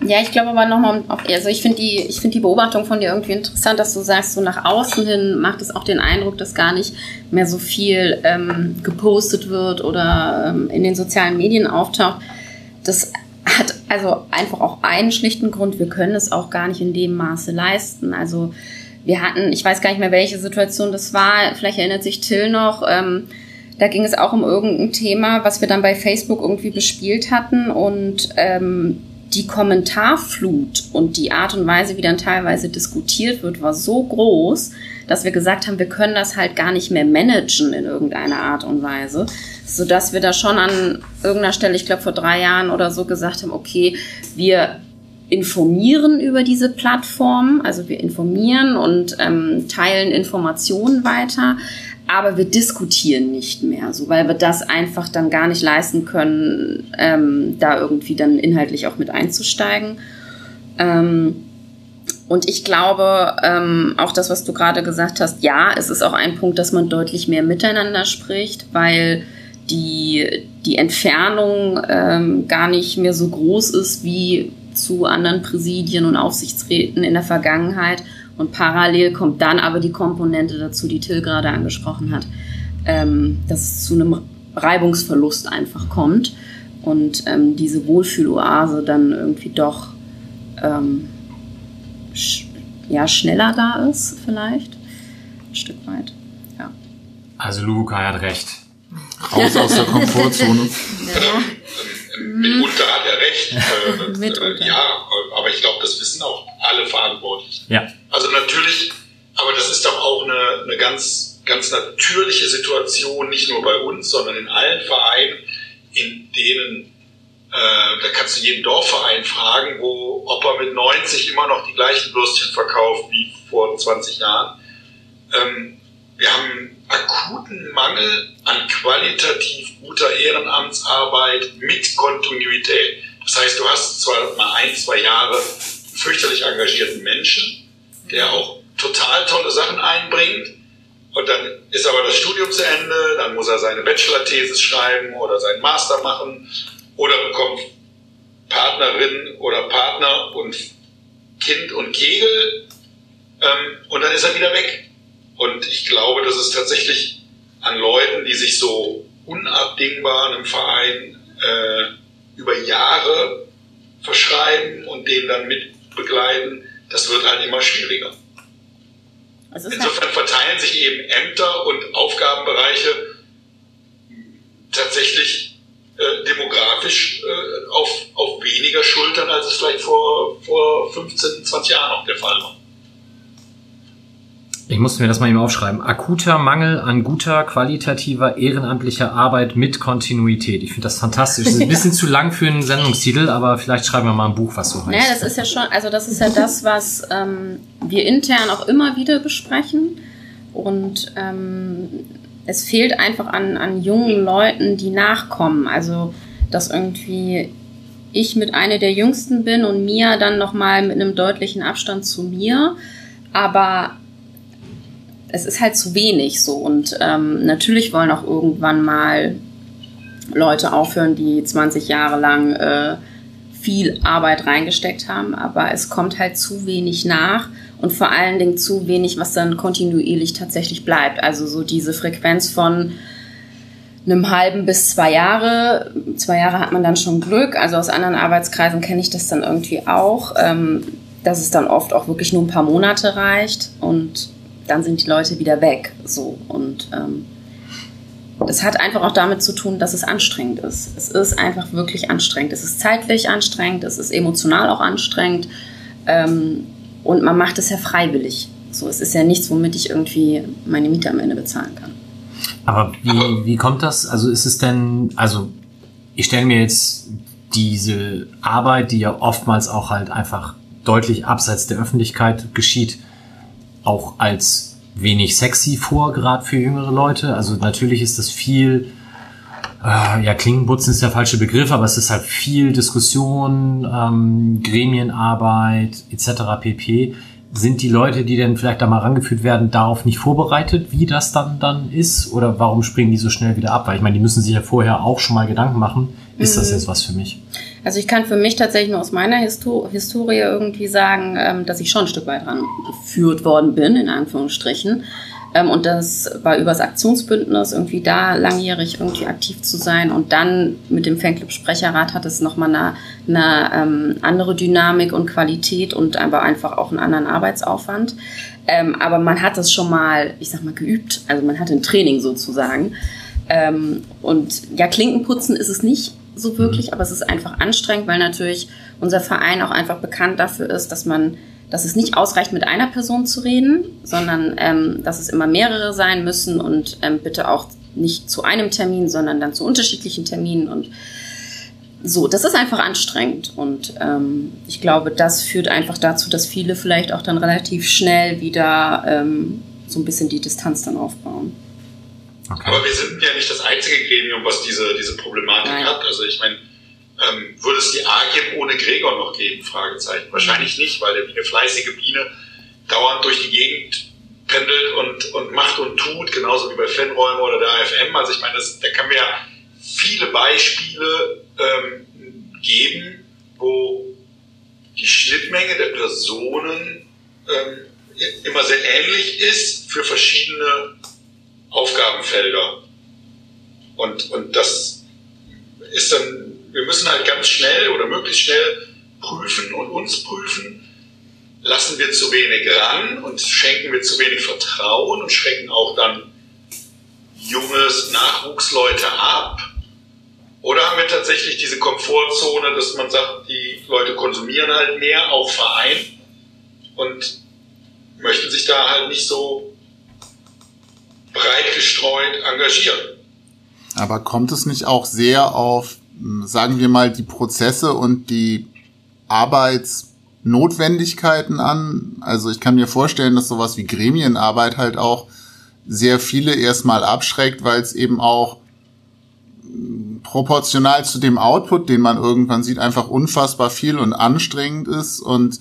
Ja, ich glaube aber nochmal, also ich finde die, ich finde die Beobachtung von dir irgendwie interessant, dass du sagst, so nach außen hin macht es auch den Eindruck, dass gar nicht mehr so viel ähm, gepostet wird oder ähm, in den sozialen Medien auftaucht. Das hat also einfach auch einen schlichten Grund, wir können es auch gar nicht in dem Maße leisten. Also wir hatten, ich weiß gar nicht mehr, welche Situation das war, vielleicht erinnert sich Till noch, ähm, da ging es auch um irgendein Thema, was wir dann bei Facebook irgendwie bespielt hatten. Und ähm, die Kommentarflut und die Art und Weise, wie dann teilweise diskutiert wird, war so groß, dass wir gesagt haben, wir können das halt gar nicht mehr managen in irgendeiner Art und Weise, so dass wir da schon an irgendeiner Stelle, ich glaube vor drei Jahren oder so gesagt haben, okay, wir informieren über diese Plattform, also wir informieren und ähm, teilen Informationen weiter, aber wir diskutieren nicht mehr, so weil wir das einfach dann gar nicht leisten können, ähm, da irgendwie dann inhaltlich auch mit einzusteigen. Ähm, und ich glaube, ähm, auch das, was du gerade gesagt hast, ja, es ist auch ein Punkt, dass man deutlich mehr miteinander spricht, weil die, die Entfernung ähm, gar nicht mehr so groß ist wie zu anderen Präsidien und Aufsichtsräten in der Vergangenheit. Und parallel kommt dann aber die Komponente dazu, die Till gerade angesprochen hat, ähm, dass es zu einem Reibungsverlust einfach kommt und ähm, diese Wohlfühloase dann irgendwie doch ähm, sch ja, schneller da ist, vielleicht. Ein Stück weit. Ja. Also Luca hat recht. Raus aus der Komfortzone. ja. Mitunter hat er recht. Äh, Mitunter. ja, aber ich glaube, das wissen auch alle Verantwortlichen. Ja. Also natürlich, aber das ist doch auch eine, eine ganz, ganz natürliche Situation, nicht nur bei uns, sondern in allen Vereinen, in denen, äh, da kannst du jeden Dorfverein fragen, wo, ob er mit 90 immer noch die gleichen Würstchen verkauft wie vor 20 Jahren. Ähm, wir haben akuten Mangel an qualitativ guter Ehrenamtsarbeit mit Kontinuität. Das heißt, du hast zwar mal ein, zwei Jahre fürchterlich engagierten Menschen, der auch total tolle Sachen einbringt. Und dann ist aber das Studium zu Ende, dann muss er seine Bachelor-Thesis schreiben oder seinen Master machen oder bekommt Partnerin oder Partner und Kind und Kegel ähm, und dann ist er wieder weg. Und ich glaube, dass es tatsächlich an Leuten, die sich so unabdingbar einem Verein äh, über Jahre verschreiben und den dann mit begleiten, das wird halt immer schwieriger. Also Insofern verteilen sich eben Ämter und Aufgabenbereiche tatsächlich äh, demografisch äh, auf, auf weniger Schultern, als es vielleicht vor, vor 15, 20 Jahren noch der Fall war. Ich musste mir das mal eben aufschreiben. Akuter Mangel an guter, qualitativer, ehrenamtlicher Arbeit mit Kontinuität. Ich finde das fantastisch. Das ist ein bisschen zu lang für einen Sendungstitel, aber vielleicht schreiben wir mal ein Buch, was so heißt. Naja, das ist ja schon, also das ist ja das, was ähm, wir intern auch immer wieder besprechen. Und ähm, es fehlt einfach an, an jungen Leuten, die nachkommen. Also, dass irgendwie ich mit einer der Jüngsten bin und Mia dann nochmal mit einem deutlichen Abstand zu mir. Aber es ist halt zu wenig so. Und ähm, natürlich wollen auch irgendwann mal Leute aufhören, die 20 Jahre lang äh, viel Arbeit reingesteckt haben, aber es kommt halt zu wenig nach und vor allen Dingen zu wenig, was dann kontinuierlich tatsächlich bleibt. Also so diese Frequenz von einem halben bis zwei Jahre. Zwei Jahre hat man dann schon Glück. Also aus anderen Arbeitskreisen kenne ich das dann irgendwie auch, ähm, dass es dann oft auch wirklich nur ein paar Monate reicht und dann sind die Leute wieder weg. So und ähm, das hat einfach auch damit zu tun, dass es anstrengend ist. Es ist einfach wirklich anstrengend. Es ist zeitlich anstrengend, es ist emotional auch anstrengend ähm, und man macht es ja freiwillig. So, es ist ja nichts, womit ich irgendwie meine Miete am Ende bezahlen kann. Aber wie, wie kommt das? Also ist es denn, also ich stelle mir jetzt diese Arbeit, die ja oftmals auch halt einfach deutlich abseits der Öffentlichkeit geschieht, auch als wenig sexy vor, gerade für jüngere Leute. Also natürlich ist das viel, äh, ja, Klingenputzen ist der falsche Begriff, aber es ist halt viel Diskussion, ähm, Gremienarbeit etc. pp. Sind die Leute, die denn vielleicht da mal rangeführt werden, darauf nicht vorbereitet, wie das dann dann ist? Oder warum springen die so schnell wieder ab? Weil ich meine, die müssen sich ja vorher auch schon mal Gedanken machen. Ist das jetzt was für mich? Also ich kann für mich tatsächlich nur aus meiner Histo Historie irgendwie sagen, ähm, dass ich schon ein Stück weit rangeführt worden bin, in Anführungsstrichen. Ähm, und das war übers Aktionsbündnis, irgendwie da langjährig irgendwie aktiv zu sein. Und dann mit dem Fanclub Sprecherrat hat es nochmal eine, eine ähm, andere Dynamik und Qualität und aber einfach auch einen anderen Arbeitsaufwand. Ähm, aber man hat es schon mal, ich sag mal, geübt. Also man hatte ein Training sozusagen. Ähm, und ja, Klinkenputzen ist es nicht so wirklich, aber es ist einfach anstrengend, weil natürlich unser Verein auch einfach bekannt dafür ist, dass man, dass es nicht ausreicht, mit einer Person zu reden, sondern ähm, dass es immer mehrere sein müssen und ähm, bitte auch nicht zu einem Termin, sondern dann zu unterschiedlichen Terminen und so, das ist einfach anstrengend und ähm, ich glaube, das führt einfach dazu, dass viele vielleicht auch dann relativ schnell wieder ähm, so ein bisschen die Distanz dann aufbauen. Okay. Aber wir sind ja nicht das einzige Gremium, was diese, diese Problematik Nein. hat. Also ich meine, ähm, würde es die AGIP ohne Gregor noch geben? Fragezeichen. Wahrscheinlich nicht, weil der wie eine fleißige Biene dauernd durch die Gegend pendelt und, und macht und tut, genauso wie bei Fanräume oder der AFM. Also ich meine, das, da kann man ja viele Beispiele ähm, geben, wo die Schnittmenge der Personen ähm, immer sehr ähnlich ist für verschiedene Aufgabenfelder. Und, und das ist dann, wir müssen halt ganz schnell oder möglichst schnell prüfen und uns prüfen, lassen wir zu wenig ran und schenken wir zu wenig Vertrauen und schränken auch dann junges Nachwuchsleute ab oder haben wir tatsächlich diese Komfortzone, dass man sagt, die Leute konsumieren halt mehr, auch Verein, und möchten sich da halt nicht so breit gestreut engagieren. Aber kommt es nicht auch sehr auf, sagen wir mal, die Prozesse und die Arbeitsnotwendigkeiten an? Also ich kann mir vorstellen, dass sowas wie Gremienarbeit halt auch sehr viele erstmal abschreckt, weil es eben auch proportional zu dem Output, den man irgendwann sieht, einfach unfassbar viel und anstrengend ist und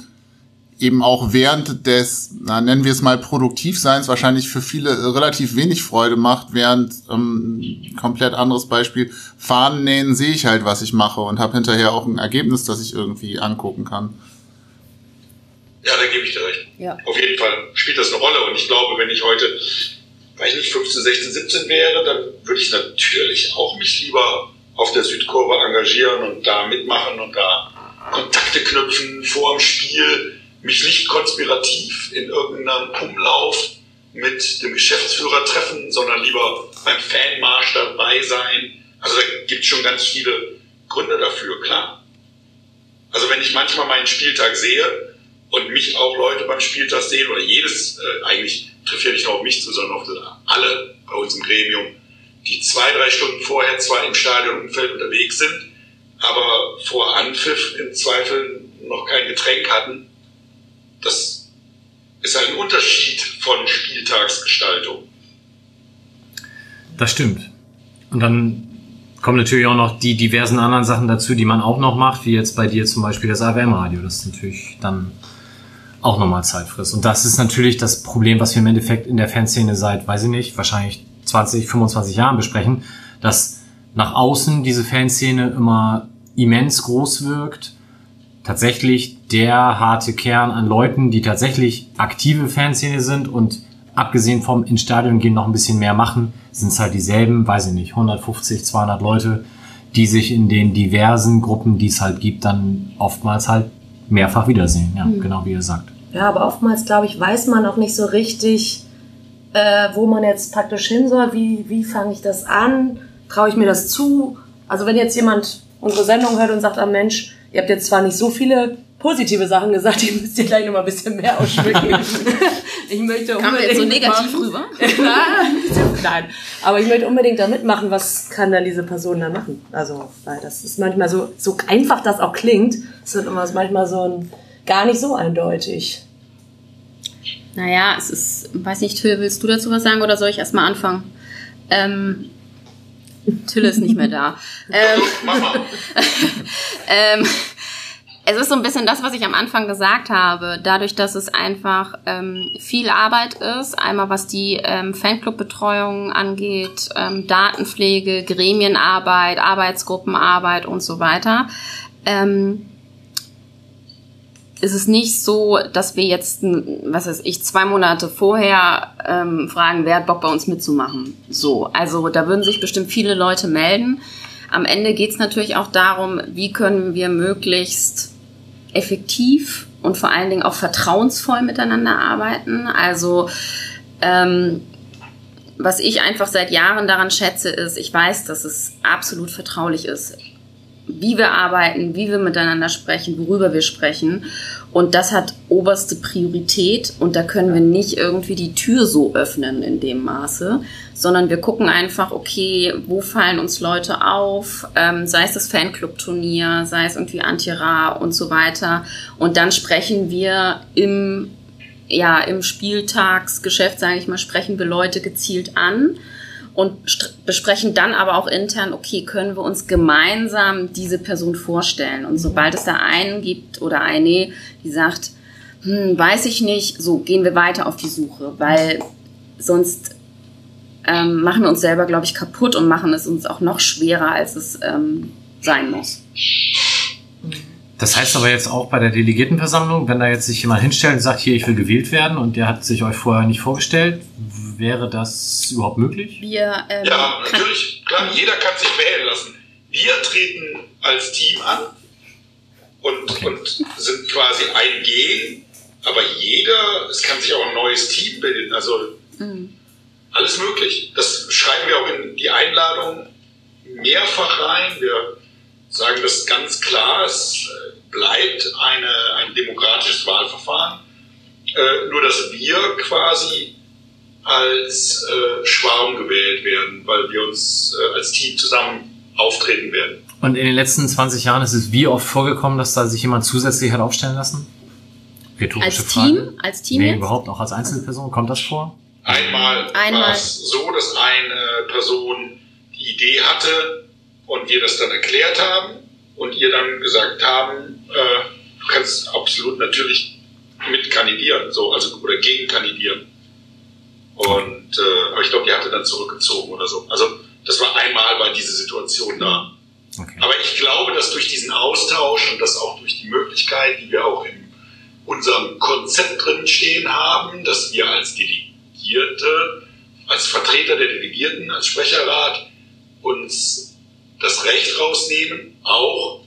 eben auch während des, na, nennen wir es mal Produktivseins, wahrscheinlich für viele relativ wenig Freude macht, während ähm, komplett anderes Beispiel, Fahnen nähen sehe ich halt, was ich mache und habe hinterher auch ein Ergebnis, das ich irgendwie angucken kann. Ja, da gebe ich dir recht. Ja. Auf jeden Fall spielt das eine Rolle und ich glaube, wenn ich heute weil ich nicht 15, 16, 17 wäre, dann würde ich natürlich auch mich lieber auf der Südkurve engagieren und da mitmachen und da Kontakte knüpfen vor dem Spiel, mich nicht konspirativ in irgendeinem Umlauf mit dem Geschäftsführer treffen, sondern lieber beim Fanmarsch dabei sein. Also da gibt es schon ganz viele Gründe dafür, klar. Also wenn ich manchmal meinen Spieltag sehe und mich auch Leute beim Spieltag sehen oder jedes äh, eigentlich trifft ja nicht nur auf mich zu, sondern auf alle bei uns im Gremium, die zwei, drei Stunden vorher zwar im Stadionumfeld unterwegs sind, aber vor Anpfiff im Zweifel noch kein Getränk hatten. Das ist ein Unterschied von Spieltagsgestaltung. Das stimmt. Und dann kommen natürlich auch noch die diversen anderen Sachen dazu, die man auch noch macht, wie jetzt bei dir zum Beispiel das AWM-Radio. Das ist natürlich dann auch nochmal Zeit frisst. Und das ist natürlich das Problem, was wir im Endeffekt in der Fanszene seit, weiß ich nicht, wahrscheinlich 20, 25 Jahren besprechen, dass nach außen diese Fanszene immer immens groß wirkt. Tatsächlich der harte Kern an Leuten, die tatsächlich aktive Fanszene sind und abgesehen vom ins Stadion gehen noch ein bisschen mehr machen, sind es halt dieselben, weiß ich nicht, 150, 200 Leute, die sich in den diversen Gruppen, die es halt gibt, dann oftmals halt mehrfach wiedersehen. Ja, mhm. genau wie ihr sagt. Ja, aber oftmals, glaube ich, weiß man auch nicht so richtig, äh, wo man jetzt praktisch hin soll. Wie, wie fange ich das an? Traue ich mir das zu? Also wenn jetzt jemand unsere Sendung hört und sagt, ah Mensch, ihr habt jetzt zwar nicht so viele positive Sachen gesagt, ihr müsst ihr gleich noch mal ein bisschen mehr ausschmücken. ich möchte unbedingt... Kam jetzt so negativ machen. rüber? Nein, aber ich möchte unbedingt da mitmachen, was kann dann diese Person da machen? Also, weil das ist manchmal so, so einfach das auch klingt, ist dann immer manchmal so ein, gar nicht so eindeutig. Naja, es ist, weiß nicht, Till, willst du dazu was sagen oder soll ich erstmal anfangen? Ähm, Till ist nicht mehr da. ähm, ähm, es ist so ein bisschen das, was ich am Anfang gesagt habe. Dadurch, dass es einfach ähm, viel Arbeit ist, einmal was die ähm, Fanclub-Betreuung angeht, ähm, Datenpflege, Gremienarbeit, Arbeitsgruppenarbeit und so weiter, ähm, ist es nicht so, dass wir jetzt, was weiß ich, zwei Monate vorher ähm, fragen, wer hat Bock bei uns mitzumachen. So, also da würden sich bestimmt viele Leute melden. Am Ende geht es natürlich auch darum, wie können wir möglichst effektiv und vor allen Dingen auch vertrauensvoll miteinander arbeiten. Also ähm, was ich einfach seit Jahren daran schätze, ist, ich weiß, dass es absolut vertraulich ist wie wir arbeiten, wie wir miteinander sprechen, worüber wir sprechen. Und das hat oberste Priorität und da können wir nicht irgendwie die Tür so öffnen in dem Maße, sondern wir gucken einfach, okay, wo fallen uns Leute auf, ähm, sei es das Fanclub-Turnier, sei es irgendwie Antira und so weiter. Und dann sprechen wir im, ja, im Spieltagsgeschäft, sage ich mal, sprechen wir Leute gezielt an und besprechen dann aber auch intern, okay, können wir uns gemeinsam diese Person vorstellen? Und sobald es da einen gibt oder eine, die sagt, hm, weiß ich nicht, so gehen wir weiter auf die Suche, weil sonst ähm, machen wir uns selber, glaube ich, kaputt und machen es uns auch noch schwerer, als es ähm, sein muss. Das heißt aber jetzt auch bei der Delegiertenversammlung, wenn da jetzt sich jemand hinstellt und sagt, hier, ich will gewählt werden und der hat sich euch vorher nicht vorgestellt, wäre das überhaupt möglich? Wir, ähm, ja, natürlich. Klar, jeder kann sich wählen lassen. Wir treten als Team an und, okay. und sind quasi ein Gen, aber jeder, es kann sich auch ein neues Team bilden. Also mhm. alles möglich. Das schreiben wir auch in die Einladung mehrfach rein. Wir sagen das ganz klar, es äh, bleibt eine, ein demokratisches Wahlverfahren. Äh, nur dass wir quasi als äh, Schwarm gewählt werden, weil wir uns äh, als Team zusammen auftreten werden. Und in den letzten 20 Jahren ist es wie oft vorgekommen, dass da sich jemand zusätzlich hat aufstellen lassen? Rhetorische als Frage. Team? Als Team? Nee, jetzt? überhaupt auch als Einzelperson. Kommt das vor? Einmal, Einmal. war es so, dass eine Person die Idee hatte, und wir das dann erklärt haben und ihr dann gesagt haben, äh, du kannst absolut natürlich mit kandidieren, so, also, oder gegen kandidieren. Und, äh, aber ich glaube, die hatte dann zurückgezogen oder so. Also, das war einmal war diese Situation da. Okay. Aber ich glaube, dass durch diesen Austausch und das auch durch die Möglichkeit, die wir auch in unserem Konzept drin stehen haben, dass wir als Delegierte, als Vertreter der Delegierten, als Sprecherrat uns das Recht rausnehmen, auch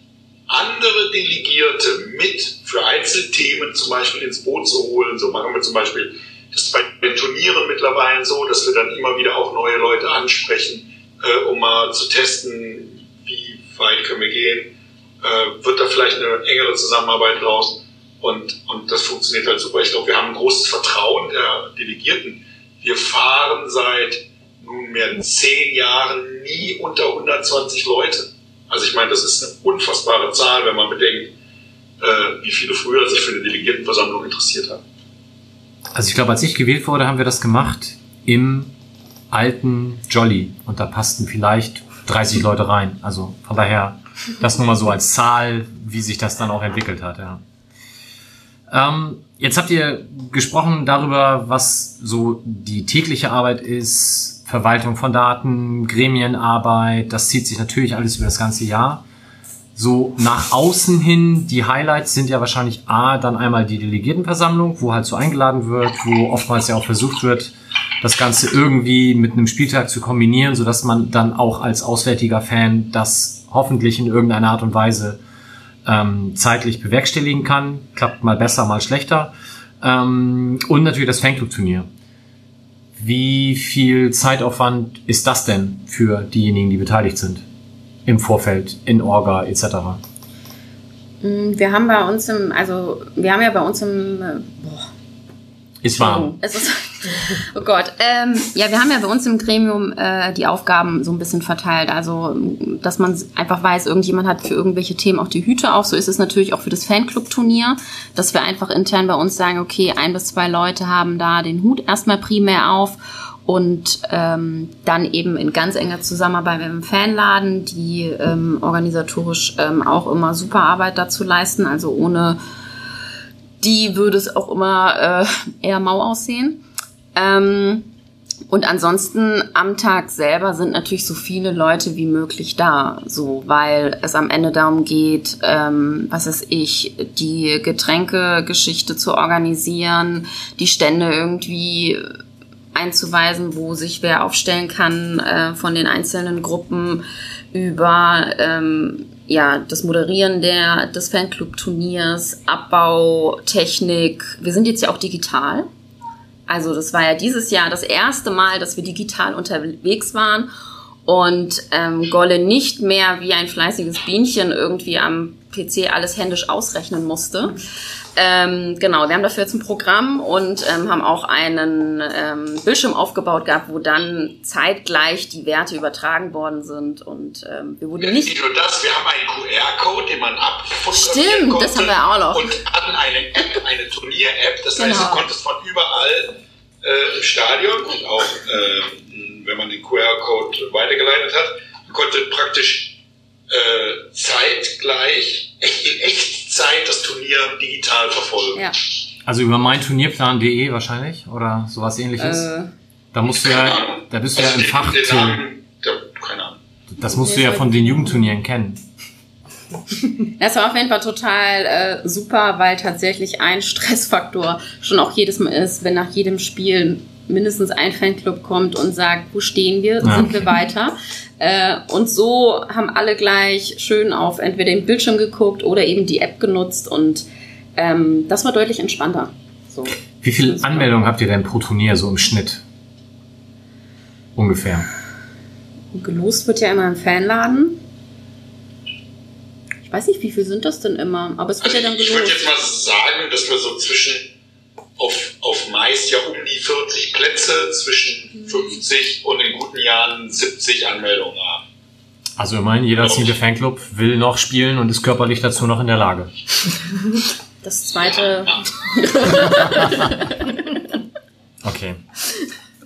andere Delegierte mit für Einzelthemen zum Beispiel ins Boot zu holen. So machen wir zum Beispiel das bei den Turnieren mittlerweile so, dass wir dann immer wieder auch neue Leute ansprechen, äh, um mal zu testen, wie weit können wir gehen. Äh, wird da vielleicht eine engere Zusammenarbeit raus? Und, und das funktioniert halt super. Ich glaube, wir haben ein großes Vertrauen der Delegierten. Wir fahren seit nunmehr zehn Jahren nie unter 120 Leute. Also ich meine, das ist eine unfassbare Zahl, wenn man bedenkt, äh, wie viele früher sich für eine Delegiertenversammlung interessiert haben. Also ich glaube, als ich gewählt wurde, haben wir das gemacht im alten Jolly und da passten vielleicht 30 Leute rein. Also von daher das nur mal so als Zahl, wie sich das dann auch entwickelt hat. Ja. Ähm, jetzt habt ihr gesprochen darüber, was so die tägliche Arbeit ist, Verwaltung von Daten, Gremienarbeit, das zieht sich natürlich alles über das ganze Jahr. So nach außen hin, die Highlights sind ja wahrscheinlich A, dann einmal die Delegiertenversammlung, wo halt so eingeladen wird, wo oftmals ja auch versucht wird, das Ganze irgendwie mit einem Spieltag zu kombinieren, so dass man dann auch als auswärtiger Fan das hoffentlich in irgendeiner Art und Weise ähm, zeitlich bewerkstelligen kann. Klappt mal besser, mal schlechter. Ähm, und natürlich das Fanclub-Turnier. Wie viel Zeitaufwand ist das denn für diejenigen, die beteiligt sind? Im Vorfeld, in Orga etc.? Mm, wir haben bei uns im, also wir haben ja bei uns im, äh, boah, ist warm. Es ist, oh Gott. Ähm, ja, wir haben ja bei uns im Gremium äh, die Aufgaben so ein bisschen verteilt. Also, dass man einfach weiß, irgendjemand hat für irgendwelche Themen auch die Hüte auf. So ist es natürlich auch für das Fanclub-Turnier, dass wir einfach intern bei uns sagen, okay, ein bis zwei Leute haben da den Hut erstmal primär auf und ähm, dann eben in ganz enger Zusammenarbeit mit dem Fanladen, die ähm, organisatorisch ähm, auch immer super Arbeit dazu leisten. Also ohne die würde es auch immer äh, eher mau aussehen. Ähm, und ansonsten am Tag selber sind natürlich so viele Leute wie möglich da, so weil es am Ende darum geht, ähm, was weiß ich, die Getränkegeschichte zu organisieren, die Stände irgendwie einzuweisen, wo sich wer aufstellen kann äh, von den einzelnen Gruppen über ähm, ja, das Moderieren der, des Fanclub-Turniers, Abbau, Technik. Wir sind jetzt ja auch digital. Also das war ja dieses Jahr das erste Mal, dass wir digital unterwegs waren. und ähm, Golle nicht mehr wie ein fleißiges Bienchen irgendwie am PC alles händisch ausrechnen musste. Ähm, genau, wir haben dafür jetzt ein Programm und ähm, haben auch einen ähm, Bildschirm aufgebaut gehabt, wo dann zeitgleich die Werte übertragen worden sind und ähm, wir wurden nicht. Nicht nur das, wir haben einen QR-Code, den man abfotografieren Stimmt, konnte das haben wir auch noch. Und hatten eine App, eine Turnier-App. Das heißt, Genau. du konntest von überall äh, im Stadion und auch, äh, wenn man den QR-Code weitergeleitet hat, konnte praktisch äh, zeitgleich, echt in Echtzeit das Turnier digital verfolgen. Ja, Also über meinturnierplan.de wahrscheinlich oder sowas ähnliches. äh, da musst du ja, Ahnung. da bist du ja Also im den- Fach. den. Namen, der, keine Ahnung. Das musst du ja von den Jugendturnieren kennen. Das war auf jeden Fall total äh, super, weil tatsächlich ein Stressfaktor schon auch jedes Mal ist, wenn nach jedem Spiel mindestens ein Fanclub kommt und sagt, wo stehen wir, Ja. sind wir weiter. Äh, und so haben alle gleich schön auf entweder den Bildschirm geguckt oder eben die App genutzt und ähm, das war deutlich entspannter. So. Wie viele Anmeldungen habt ihr denn pro Turnier so im Schnitt? Ungefähr. Und gelost wird ja immer im Fanladen. Ich weiß nicht, wie viel sind das denn immer, aber es wird Also ja dann ich würde gelost. jetzt mal sagen, dass wir so zwischen auf, auf meist ja um die 40 Plätze, zwischen 50 und in guten Jahren 70 Anmeldungen haben. Also immerhin, jeder zehnte Fanclub will noch spielen und ist körperlich dazu noch in der Lage. Das zweite, Okay.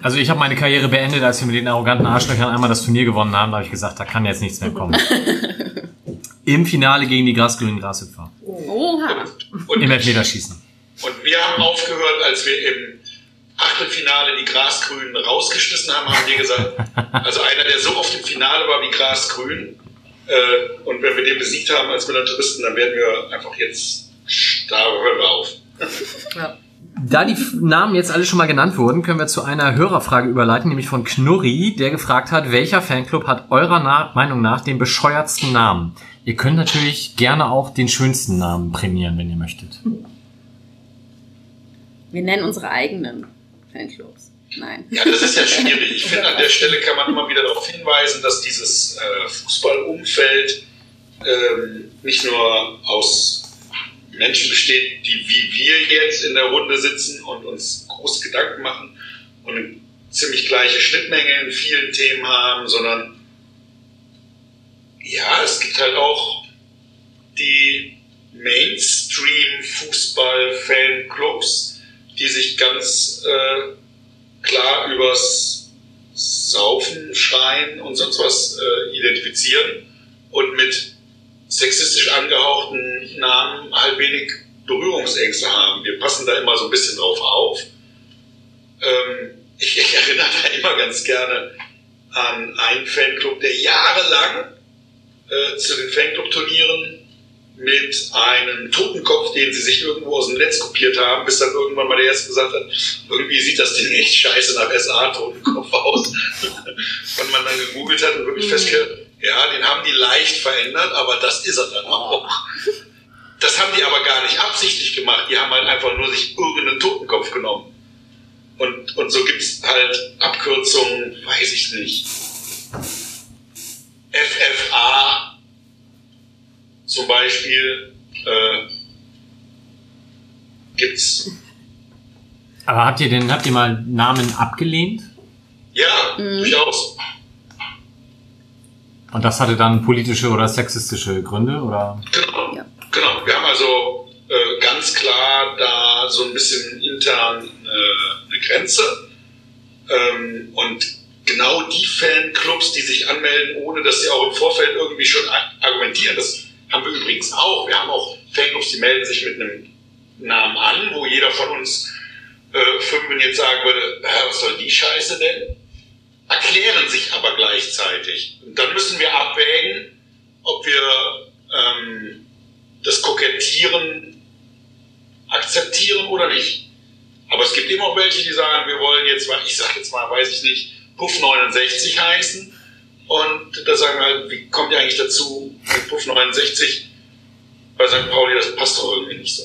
Also ich habe meine Karriere beendet, als wir mit den arroganten Arschlöchern einmal das Turnier gewonnen haben. Da habe ich gesagt, da kann jetzt nichts mehr kommen. Im Finale gegen die grasgrünen Grashüpfer. oha, Und, Im Elfmeterschießen. Und wir haben aufgehört, als wir im Achtelfinale die Grasgrünen rausgeschmissen haben, haben wir gesagt, also einer, der so oft im Finale war wie Grasgrün, äh, und wenn wir den besiegt haben als Militauristen, dann werden wir einfach jetzt, da hören wir auf. Ja. Da die Namen jetzt alle schon mal genannt wurden, können wir zu einer Hörerfrage überleiten, nämlich von Knurri, der gefragt hat, welcher Fanclub hat eurer Na Meinung nach den bescheuertsten Namen? Ihr könnt natürlich gerne auch den schönsten Namen prämieren, wenn ihr möchtet. Wir nennen unsere eigenen Fanclubs. Nein. Ja, das ist ja schwierig. Ich finde, an der Stelle kann man immer wieder darauf hinweisen, dass dieses äh, Fußballumfeld ähm, nicht nur aus Menschen besteht, die wie wir jetzt in der Runde sitzen und uns große Gedanken machen und eine ziemlich gleiche Schnittmenge in vielen Themen haben, sondern ja, es gibt halt auch die Mainstream-Fußball-Fanclubs, die sich ganz äh, klar übers Saufen, Schreien und sonst was äh, identifizieren und mit sexistisch angehauchten Namen halt wenig Berührungsängste haben. Wir passen da immer so ein bisschen drauf auf. Ähm, ich, ich erinnere da immer ganz gerne an einen Fanclub, der jahrelang äh, zu den Fanclub-Turnieren mit einem Totenkopf, den sie sich irgendwo aus dem Netz kopiert haben, bis dann irgendwann mal der erste gesagt hat, irgendwie sieht das Ding echt scheiße nach SA-Totenkopf aus. und man dann gegoogelt hat und wirklich festgestellt, ja, den haben die leicht verändert, aber das ist er dann auch. Das haben die aber gar nicht absichtlich gemacht. Die haben halt einfach nur sich irgendeinen Totenkopf genommen. Und, und so gibt's halt Abkürzungen, weiß ich nicht. FFA zum Beispiel äh, gibt's. Aber habt ihr denn, habt ihr mal Namen abgelehnt? Ja, durchaus. Und das hatte dann politische oder sexistische Gründe, oder? Genau. Ja. genau. Wir haben also äh, ganz klar da so ein bisschen intern äh, eine Grenze. Ähm, und genau die Fanclubs, die sich anmelden, ohne dass sie auch im Vorfeld irgendwie schon ar- argumentieren, das haben wir übrigens auch. Wir haben auch Fanclubs, die melden sich mit einem Namen an, wo jeder von uns äh, Fünfen jetzt sagen würde, "Hä, was soll die Scheiße denn? Erklären sich aber gleichzeitig. Und dann müssen wir abwägen, ob wir ähm, das Kokettieren akzeptieren oder nicht. Aber es gibt immer auch welche, die sagen, wir wollen jetzt ich sag jetzt mal, weiß ich nicht, Puff 69 heißen. Und da sagen wir halt, wie kommt ihr eigentlich dazu, mit Puff 69 bei St. Pauli, das passt doch irgendwie nicht so.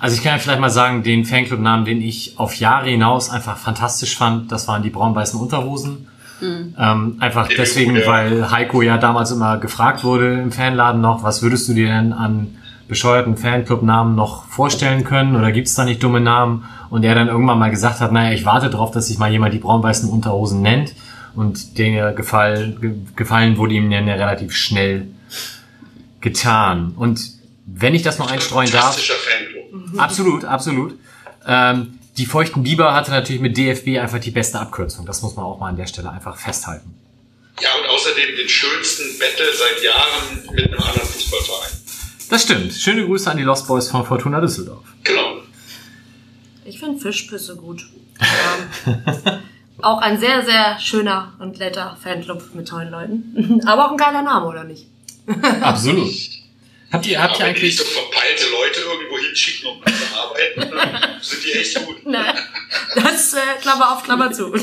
Also ich kann ja vielleicht mal sagen, den Fanclub-Namen, den ich auf Jahre hinaus einfach fantastisch fand, das waren die braun-weißen Unterhosen. Ähm, einfach deswegen, Ja. weil Heiko ja damals immer gefragt wurde im Fanladen noch, was würdest du dir denn an bescheuerten Fanclub-Namen noch vorstellen können oder gibt's da nicht dumme Namen? Und er dann irgendwann mal gesagt hat, naja, ich warte darauf, dass sich mal jemand die braun-weißen Unterhosen nennt. Und der Gefall, ge gefallen wurde ihm dann ja relativ schnell getan. Und wenn ich das noch einstreuen darf, Fanclub. Absolut, absolut. Ähm, die feuchten Biber hatte natürlich mit DFB einfach die beste Abkürzung. Das muss man auch mal an der Stelle einfach festhalten. Ja, und außerdem den schönsten Battle seit Jahren mit einem anderen Fußballverein. Das stimmt. Schöne Grüße an die Lost Boys von Fortuna Düsseldorf. Genau. Ich finde Fischpüsse gut. Auch ein sehr, sehr schöner und netter Fanclub mit tollen Leuten. Aber auch ein geiler Name, oder nicht? Absolut. Habt ihr, habt ihr wenn die eigentlich, so verpeilte Leute irgendwo hinschicken, um zu arbeiten, sind die echt gut. Nein. Das äh, Klammer auf, Klammer zu.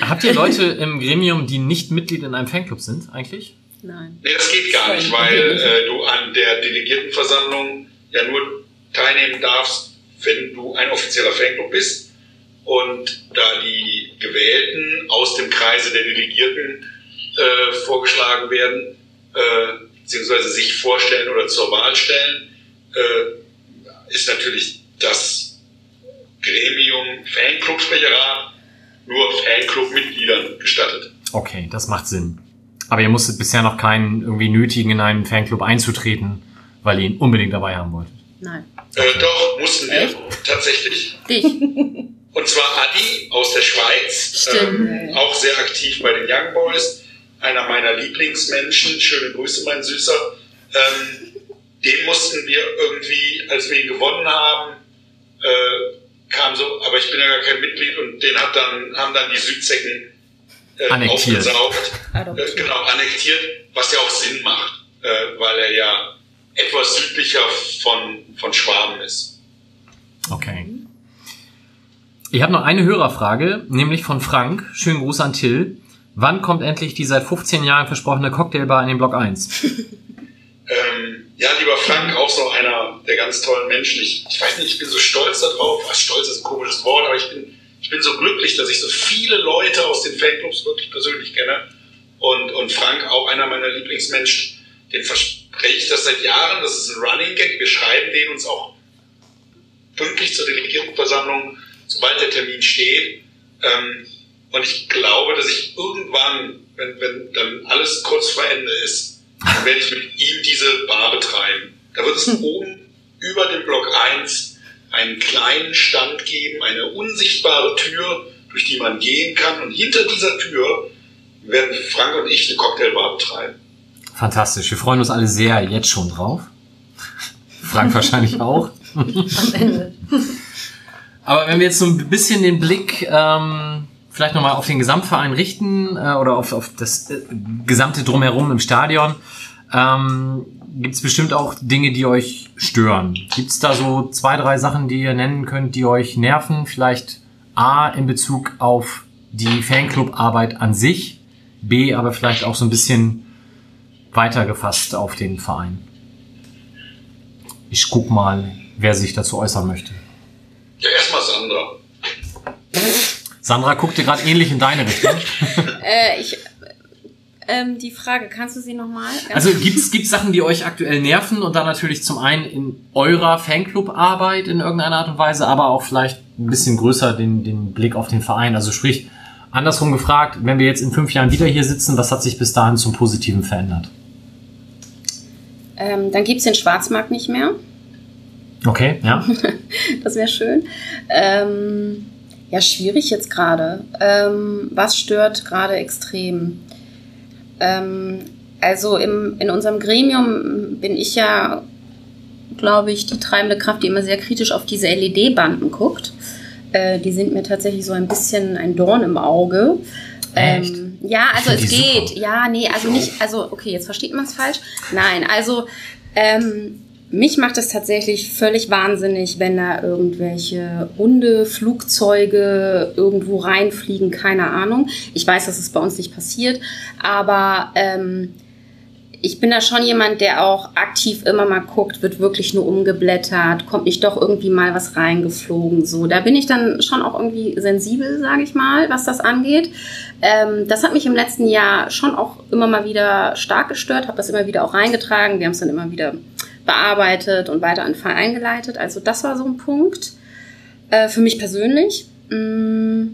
habt ihr Leute im Gremium, die nicht Mitglied in einem Fanclub sind, eigentlich? Nein. Nee, das geht gar nicht, weil äh, du an der Delegiertenversammlung ja nur teilnehmen darfst, wenn du ein offizieller Fanclub bist. Und da die Gewählten aus dem Kreise der Delegierten äh, vorgeschlagen werden, äh, beziehungsweise sich vorstellen oder zur Wahl stellen, äh, ist natürlich das Gremium Fanclub-Sprecherrat nur Fanclub-Mitgliedern gestattet. Okay, das macht Sinn. Aber ihr musstet bisher noch keinen irgendwie nötigen, in einen Fanclub einzutreten, weil ihr ihn unbedingt dabei haben wolltet. Nein. Äh, doch, mussten wir Echt? tatsächlich. Dich. Und zwar Adi aus der Schweiz, ähm, auch sehr aktiv bei den Young Boys, einer meiner Lieblingsmenschen, schöne Grüße, mein Süßer. Ähm, den mussten wir irgendwie, als wir ihn gewonnen haben, äh, kam so, aber ich bin ja gar kein Mitglied und den hat dann, haben dann die Südzecken äh, Annektiert. aufgesaugt. Äh, genau, annektiert, was ja auch Sinn macht, äh, weil er ja etwas südlicher von, von Schwaben ist. Okay. Ich habe noch eine Hörerfrage, nämlich von Frank. Schönen Gruß an Till. Wann kommt endlich die seit 15 Jahren versprochene Cocktailbar in den Block 1? Ähm, ja, lieber Frank, auch so einer der ganz tollen Menschen. Ich, ich weiß nicht, ich bin so stolz darauf. Ach, stolz ist ein komisches Wort, aber ich bin, ich bin so glücklich, dass ich so viele Leute aus den Fanclubs wirklich persönlich kenne. Und, und Frank, auch einer meiner Lieblingsmenschen, den verspreche ich das seit Jahren. Das ist ein Running Gag. Wir schreiben den uns auch pünktlich zur Delegiertenversammlung, sobald der Termin steht. Ähm, und ich glaube, dass ich irgendwann, wenn, wenn dann alles kurz vor Ende ist, dann werde ich mit ihm diese Bar betreiben. Da wird es oben über dem Block 1 einen kleinen Stand geben, eine unsichtbare Tür, durch die man gehen kann. Und hinter dieser Tür werden Frank und ich eine Cocktailbar betreiben. Fantastisch. Wir freuen uns alle sehr jetzt schon drauf. Frank wahrscheinlich auch. Am Ende. Aber wenn wir jetzt so ein bisschen den Blick ähm, vielleicht nochmal auf den Gesamtverein richten äh, oder auf, auf das äh, gesamte Drumherum im Stadion, ähm, gibt es bestimmt auch Dinge, die euch stören. Gibt es da so zwei, drei Sachen, die ihr nennen könnt, die euch nerven? Vielleicht A in Bezug auf die Fanclub-Arbeit an sich, B aber vielleicht auch so ein bisschen weiter gefasst auf den Verein. Ich guck mal, wer sich dazu äußern möchte. Ja, erstmal Sandra. Sandra guckte gerade ähnlich in deine Richtung. Äh, ich, ähm, die Frage, kannst du sie nochmal? Also gibt's gibt's Sachen, die euch aktuell nerven und dann natürlich zum einen in eurer Fanclub-Arbeit in irgendeiner Art und Weise, aber auch vielleicht ein bisschen größer den, den Blick auf den Verein. Also sprich, andersrum gefragt, wenn wir jetzt in fünf Jahren wieder hier sitzen, was hat sich bis dahin zum Positiven verändert? Ähm, dann gibt's den Schwarzmarkt nicht mehr. Okay, ja. Das wäre schön. Ähm, ja, schwierig jetzt gerade. Ähm, was stört gerade extrem? Ähm, also im, in unserem Gremium bin ich ja, glaube ich, die treibende Kraft, die immer sehr kritisch auf diese LED-Banden guckt. Äh, die sind mir tatsächlich so ein bisschen ein Dorn im Auge. Echt? Ja, also es geht. super. Ja, nee, also nicht, also okay, jetzt versteht man es falsch. Nein, also ähm, mich macht es tatsächlich völlig wahnsinnig, wenn da irgendwelche Hunde, Flugzeuge irgendwo reinfliegen, keine Ahnung. Ich weiß, dass es bei uns nicht passiert, aber ähm, ich bin da schon jemand, der auch aktiv immer mal guckt, wird wirklich nur umgeblättert, kommt nicht doch irgendwie mal was reingeflogen. So, da bin ich dann schon auch irgendwie sensibel, sage ich mal, was das angeht. Ähm, das hat mich im letzten Jahr schon auch immer mal wieder stark gestört, habe das immer wieder auch reingetragen. Wir haben es dann immer wieder bearbeitet und weiter an den Fall eingeleitet. Also das war so ein Punkt äh, für mich persönlich. Mm.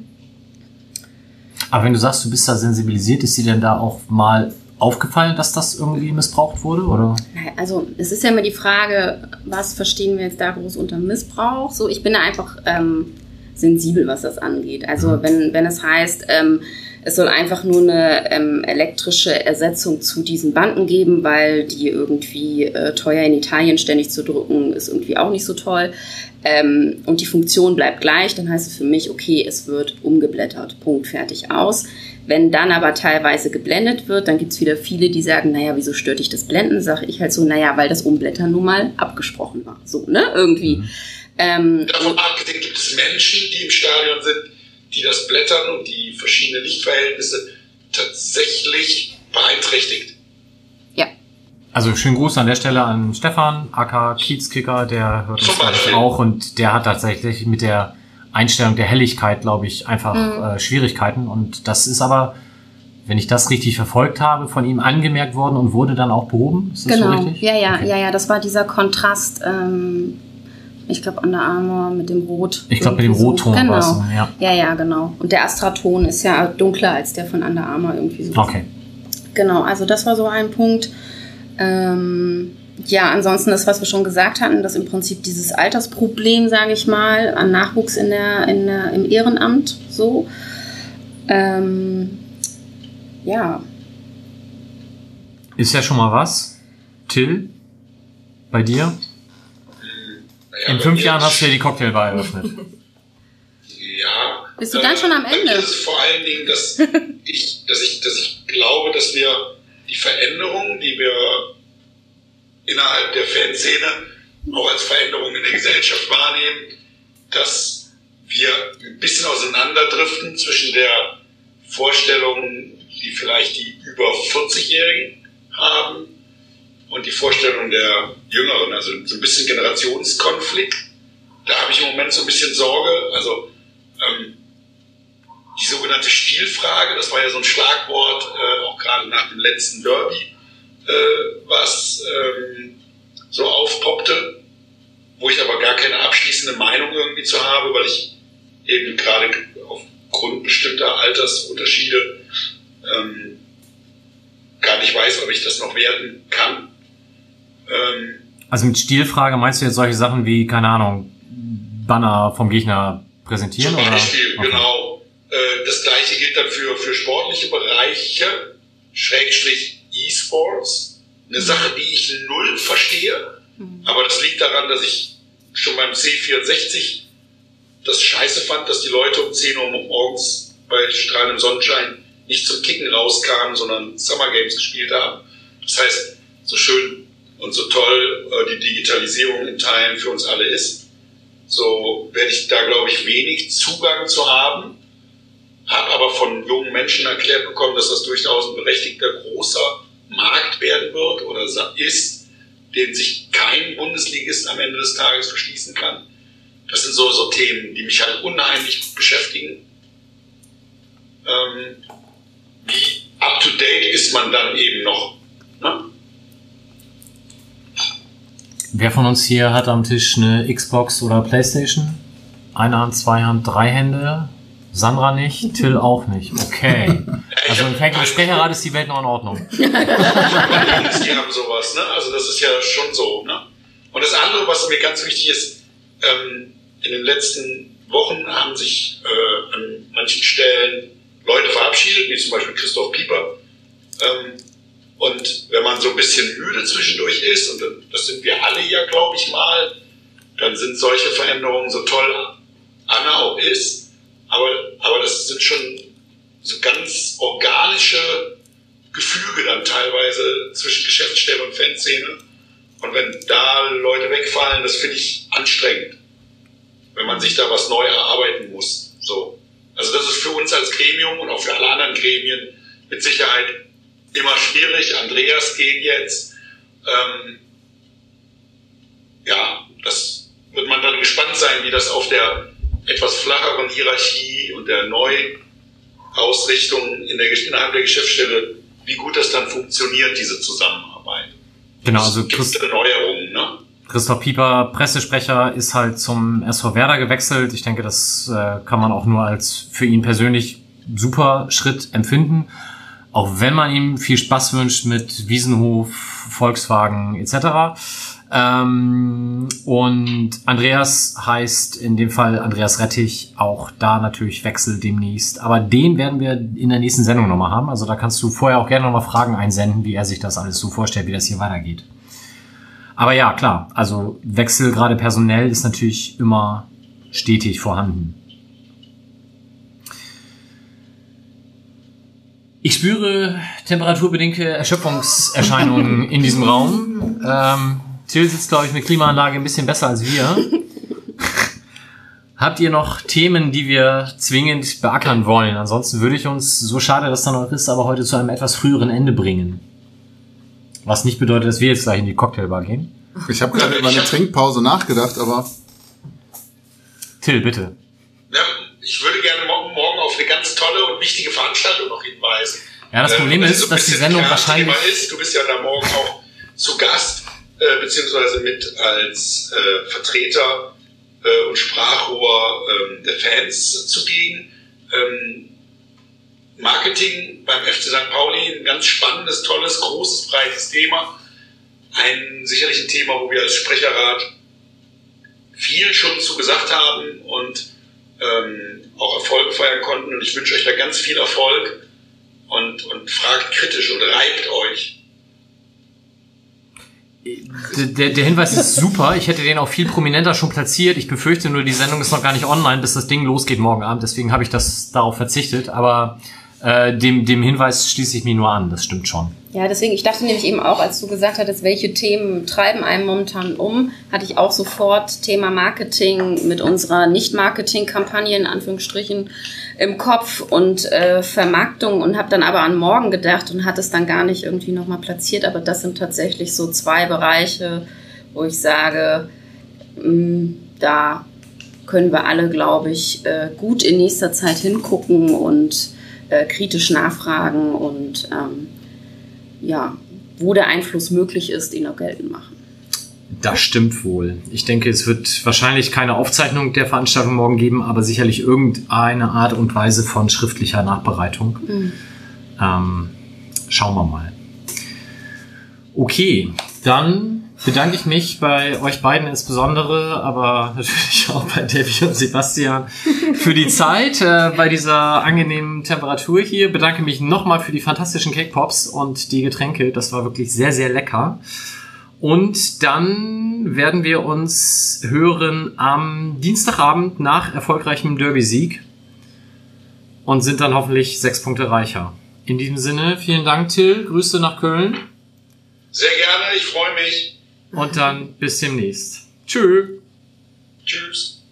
Aber wenn du sagst, du bist da sensibilisiert, ist dir denn da auch mal aufgefallen, dass das irgendwie missbraucht wurde? Oder? Also es ist ja immer die Frage, was verstehen wir jetzt da groß unter Missbrauch? So, ich bin da einfach ähm, sensibel, was das angeht. Also mhm. wenn, wenn es heißt, ähm, es soll einfach nur eine ähm, elektrische Ersetzung zu diesen Banden geben, weil die irgendwie äh, teuer in Italien ständig zu drucken, ist irgendwie auch nicht so toll. Ähm, und die Funktion bleibt gleich, dann heißt es für mich, okay, es wird umgeblättert. Punkt, fertig, aus. Wenn dann aber teilweise geblendet wird, dann gibt's wieder viele, die sagen, naja, wieso stört dich das Blenden? Sage ich halt so, naja, weil das Umblättern nun mal abgesprochen war. So, ne? Irgendwie. Mhm. Ähm, Davon abgesehen gibt es Menschen, die im Stadion sind, die das Blättern und die verschiedenen Lichtverhältnisse tatsächlich beeinträchtigt. Ja. Also schönen Gruß an der Stelle an Stefan, AK Kiezkicker, der hört uns auch und der hat tatsächlich mit der Einstellung der Helligkeit, glaube ich, einfach mhm. äh, Schwierigkeiten. Und das ist aber, wenn ich das richtig verfolgt habe, von ihm angemerkt worden und wurde dann auch behoben. Ist das genau. so richtig? Ja, ja, okay. ja, ja. Das war dieser Kontrast. Ähm ich glaube Under Armour mit dem Rot. Ich glaube mit dem Rotton. Genau. ja. ja, ja, genau. Und der Astraton ist ja dunkler als der von Under Armour irgendwie so. Okay. Genau, also das war so ein Punkt. Ähm, ja, ansonsten das, was wir schon gesagt hatten, dass im Prinzip dieses Altersproblem, sage ich mal, an Nachwuchs in der, in der, im Ehrenamt so. Ähm, ja. Ist ja schon mal was. Till, bei dir? Ja, In fünf Jahren hast du ja die Cocktailbar eröffnet. ja. Bist du dann äh, schon am Ende? Ist vor allen Dingen, dass ich, dass ich, dass ich glaube, dass wir die Veränderungen, die wir innerhalb der Fanszene auch als Veränderung in der Gesellschaft wahrnehmen, dass wir ein bisschen auseinanderdriften zwischen der Vorstellung, die vielleicht die über 40-Jährigen haben und die Vorstellung der Jüngeren, also so ein bisschen Generationskonflikt. Da habe ich im Moment so ein bisschen Sorge. Also ähm, die sogenannte Stilfrage, das war ja so ein Schlagwort, äh, auch gerade nach dem letzten Derby, äh, was ähm, so aufpoppte, wo ich aber gar keine abschließende Meinung irgendwie zu habe, weil ich eben gerade aufgrund bestimmter Altersunterschiede ähm, gar nicht weiß, ob ich das noch werden kann. Ähm, also mit Stilfrage meinst du jetzt solche Sachen wie, keine Ahnung, Banner vom Gegner präsentieren? Zum Beispiel, oder? genau. Äh, das gleiche gilt dann für, für sportliche Bereiche, Schrägstrich E-Sports. Eine. Sache, die ich null verstehe, mhm. aber das liegt daran, dass ich schon beim C64 das scheiße fand, dass die Leute um 10 Uhr morgens bei strahlendem Sonnenschein nicht zum Kicken rauskamen, sondern Summer Games gespielt haben. Das heißt, so schön und so toll äh, die Digitalisierung in Teilen für uns alle ist, so werde ich da, glaube ich, wenig Zugang zu haben. Habe aber von jungen Menschen erklärt bekommen, dass das durchaus ein berechtigter großer Markt werden wird oder ist, den sich kein Bundesligist am Ende des Tages verschließen kann. Das sind so, so Themen, die mich halt unheimlich beschäftigen. Ähm, wie up to date ist man dann eben noch? Ne? Wer von uns hier hat am Tisch eine Xbox oder Playstation? Eine Hand, zwei Hand, drei Hände. Sandra nicht, Till auch nicht. Okay. Also im Fact Sprecherrat ist die Welt noch in Ordnung. die haben sowas, ne? Also das ist ja schon so, ne? Und das andere, was mir ganz wichtig ist, ähm, in den letzten Wochen haben sich äh, an manchen Stellen Leute verabschiedet, wie zum Beispiel Christoph Pieper. Ähm, und wenn man so ein bisschen müde zwischendurch ist, und das sind wir alle ja, glaube ich mal, dann sind solche Veränderungen so toll Anna auch ist. Aber, aber das sind schon so ganz organische Gefüge dann teilweise zwischen Geschäftsstelle und Fanszene. Und wenn da Leute wegfallen, das finde ich anstrengend. Wenn man sich da was neu erarbeiten muss. So. Also das ist für uns als Gremium und auch für alle anderen Gremien mit Sicherheit immer schwierig. Andreas geht jetzt. Ähm, ja, das wird man dann gespannt sein, wie das auf der etwas flacheren Hierarchie und der Neuausrichtung in der, innerhalb der Geschäftsstelle, wie gut das dann funktioniert, diese Zusammenarbeit. Genau, also Christ Neuerungen, ne? Christoph Pieper, Pressesprecher, ist halt zum SV Werder gewechselt. Ich denke, das äh, kann man auch nur als für ihn persönlich super Schritt empfinden. Auch wenn man ihm viel Spaß wünscht mit Wiesenhof, Volkswagen etc. Ähm, und Andreas heißt in dem Fall Andreas Rettich, auch da natürlich Wechsel demnächst. Aber den werden wir in der nächsten Sendung nochmal haben. Also da kannst du vorher auch gerne nochmal Fragen einsenden, wie er sich das alles so vorstellt, wie das hier weitergeht. Aber ja, klar, also Wechsel gerade personell ist natürlich immer stetig vorhanden. Ich spüre temperaturbedingte Erschöpfungserscheinungen in diesem Raum. Ähm, Till sitzt, glaube ich, mit Klimaanlage ein bisschen besser als wir. Habt ihr noch Themen, die wir zwingend beackern wollen? Ansonsten würde ich uns, so schade das dann auch ist, aber heute zu einem etwas früheren Ende bringen. Was nicht bedeutet, dass wir jetzt gleich in die Cocktailbar gehen. Ich habe gerade über eine Trinkpause nachgedacht, aber. Till, bitte. Ja, ich würde gerne morgen, morgen auf eine ganz tolle und wichtige Veranstaltung noch hinweisen. Ja, das Problem Ähm, ist, dass die Sendung wahrscheinlich. Ist. Du bist ja da morgen auch zu Gast, äh, beziehungsweise mit als äh, Vertreter äh, und Sprachrohr ähm, der Fans zugegen. Ähm, Marketing beim FC St. Pauli, ein ganz spannendes, tolles, großes, breites Thema. Ein sicherlich ein Thema, wo wir als Sprecherrat viel schon zu gesagt haben und ähm, auch Erfolge feiern konnten. Und ich wünsche euch da ganz viel Erfolg und, und fragt kritisch und reibt euch. Der, der Hinweis ist super. Ich hätte den auch viel prominenter schon platziert. Ich befürchte nur, die Sendung ist noch gar nicht online, bis das Ding losgeht morgen Abend. Deswegen habe ich das darauf verzichtet. Aber äh, dem, dem Hinweis schließe ich mich nur an. Das stimmt schon. Ja, deswegen, ich dachte nämlich eben auch, als du gesagt hattest, welche Themen treiben einen momentan um, hatte ich auch sofort Thema Marketing mit unserer Nicht-Marketing-Kampagne in Anführungsstrichen im Kopf und äh, Vermarktung und habe dann aber an morgen gedacht und hatte es dann gar nicht irgendwie nochmal platziert. Aber das sind tatsächlich so zwei Bereiche, wo ich sage, mh, da können wir alle, glaube ich, äh, gut in nächster Zeit hingucken und äh, kritisch nachfragen und ähm, ja, wo der Einfluss möglich ist, ihn auch geltend machen. Das stimmt wohl. Ich denke, es wird wahrscheinlich keine Aufzeichnung der Veranstaltung morgen geben, aber sicherlich irgendeine Art und Weise von schriftlicher Nachbereitung. Ähm, schauen wir mal. Okay, dann bedanke ich mich bei euch beiden insbesondere, aber natürlich auch bei Davy und Sebastian für die Zeit äh, bei dieser angenehmen Temperatur hier. Bedanke mich nochmal für die fantastischen Cake Pops und die Getränke. Das war wirklich sehr, sehr lecker. Und dann werden wir uns hören am Dienstagabend nach erfolgreichem Derby-Sieg und sind dann hoffentlich sechs Punkte reicher. In diesem Sinne, vielen Dank, Till. Grüße nach Köln Sehr gerne, ich freue mich. und dann bis demnächst. Tschö. Tschüss.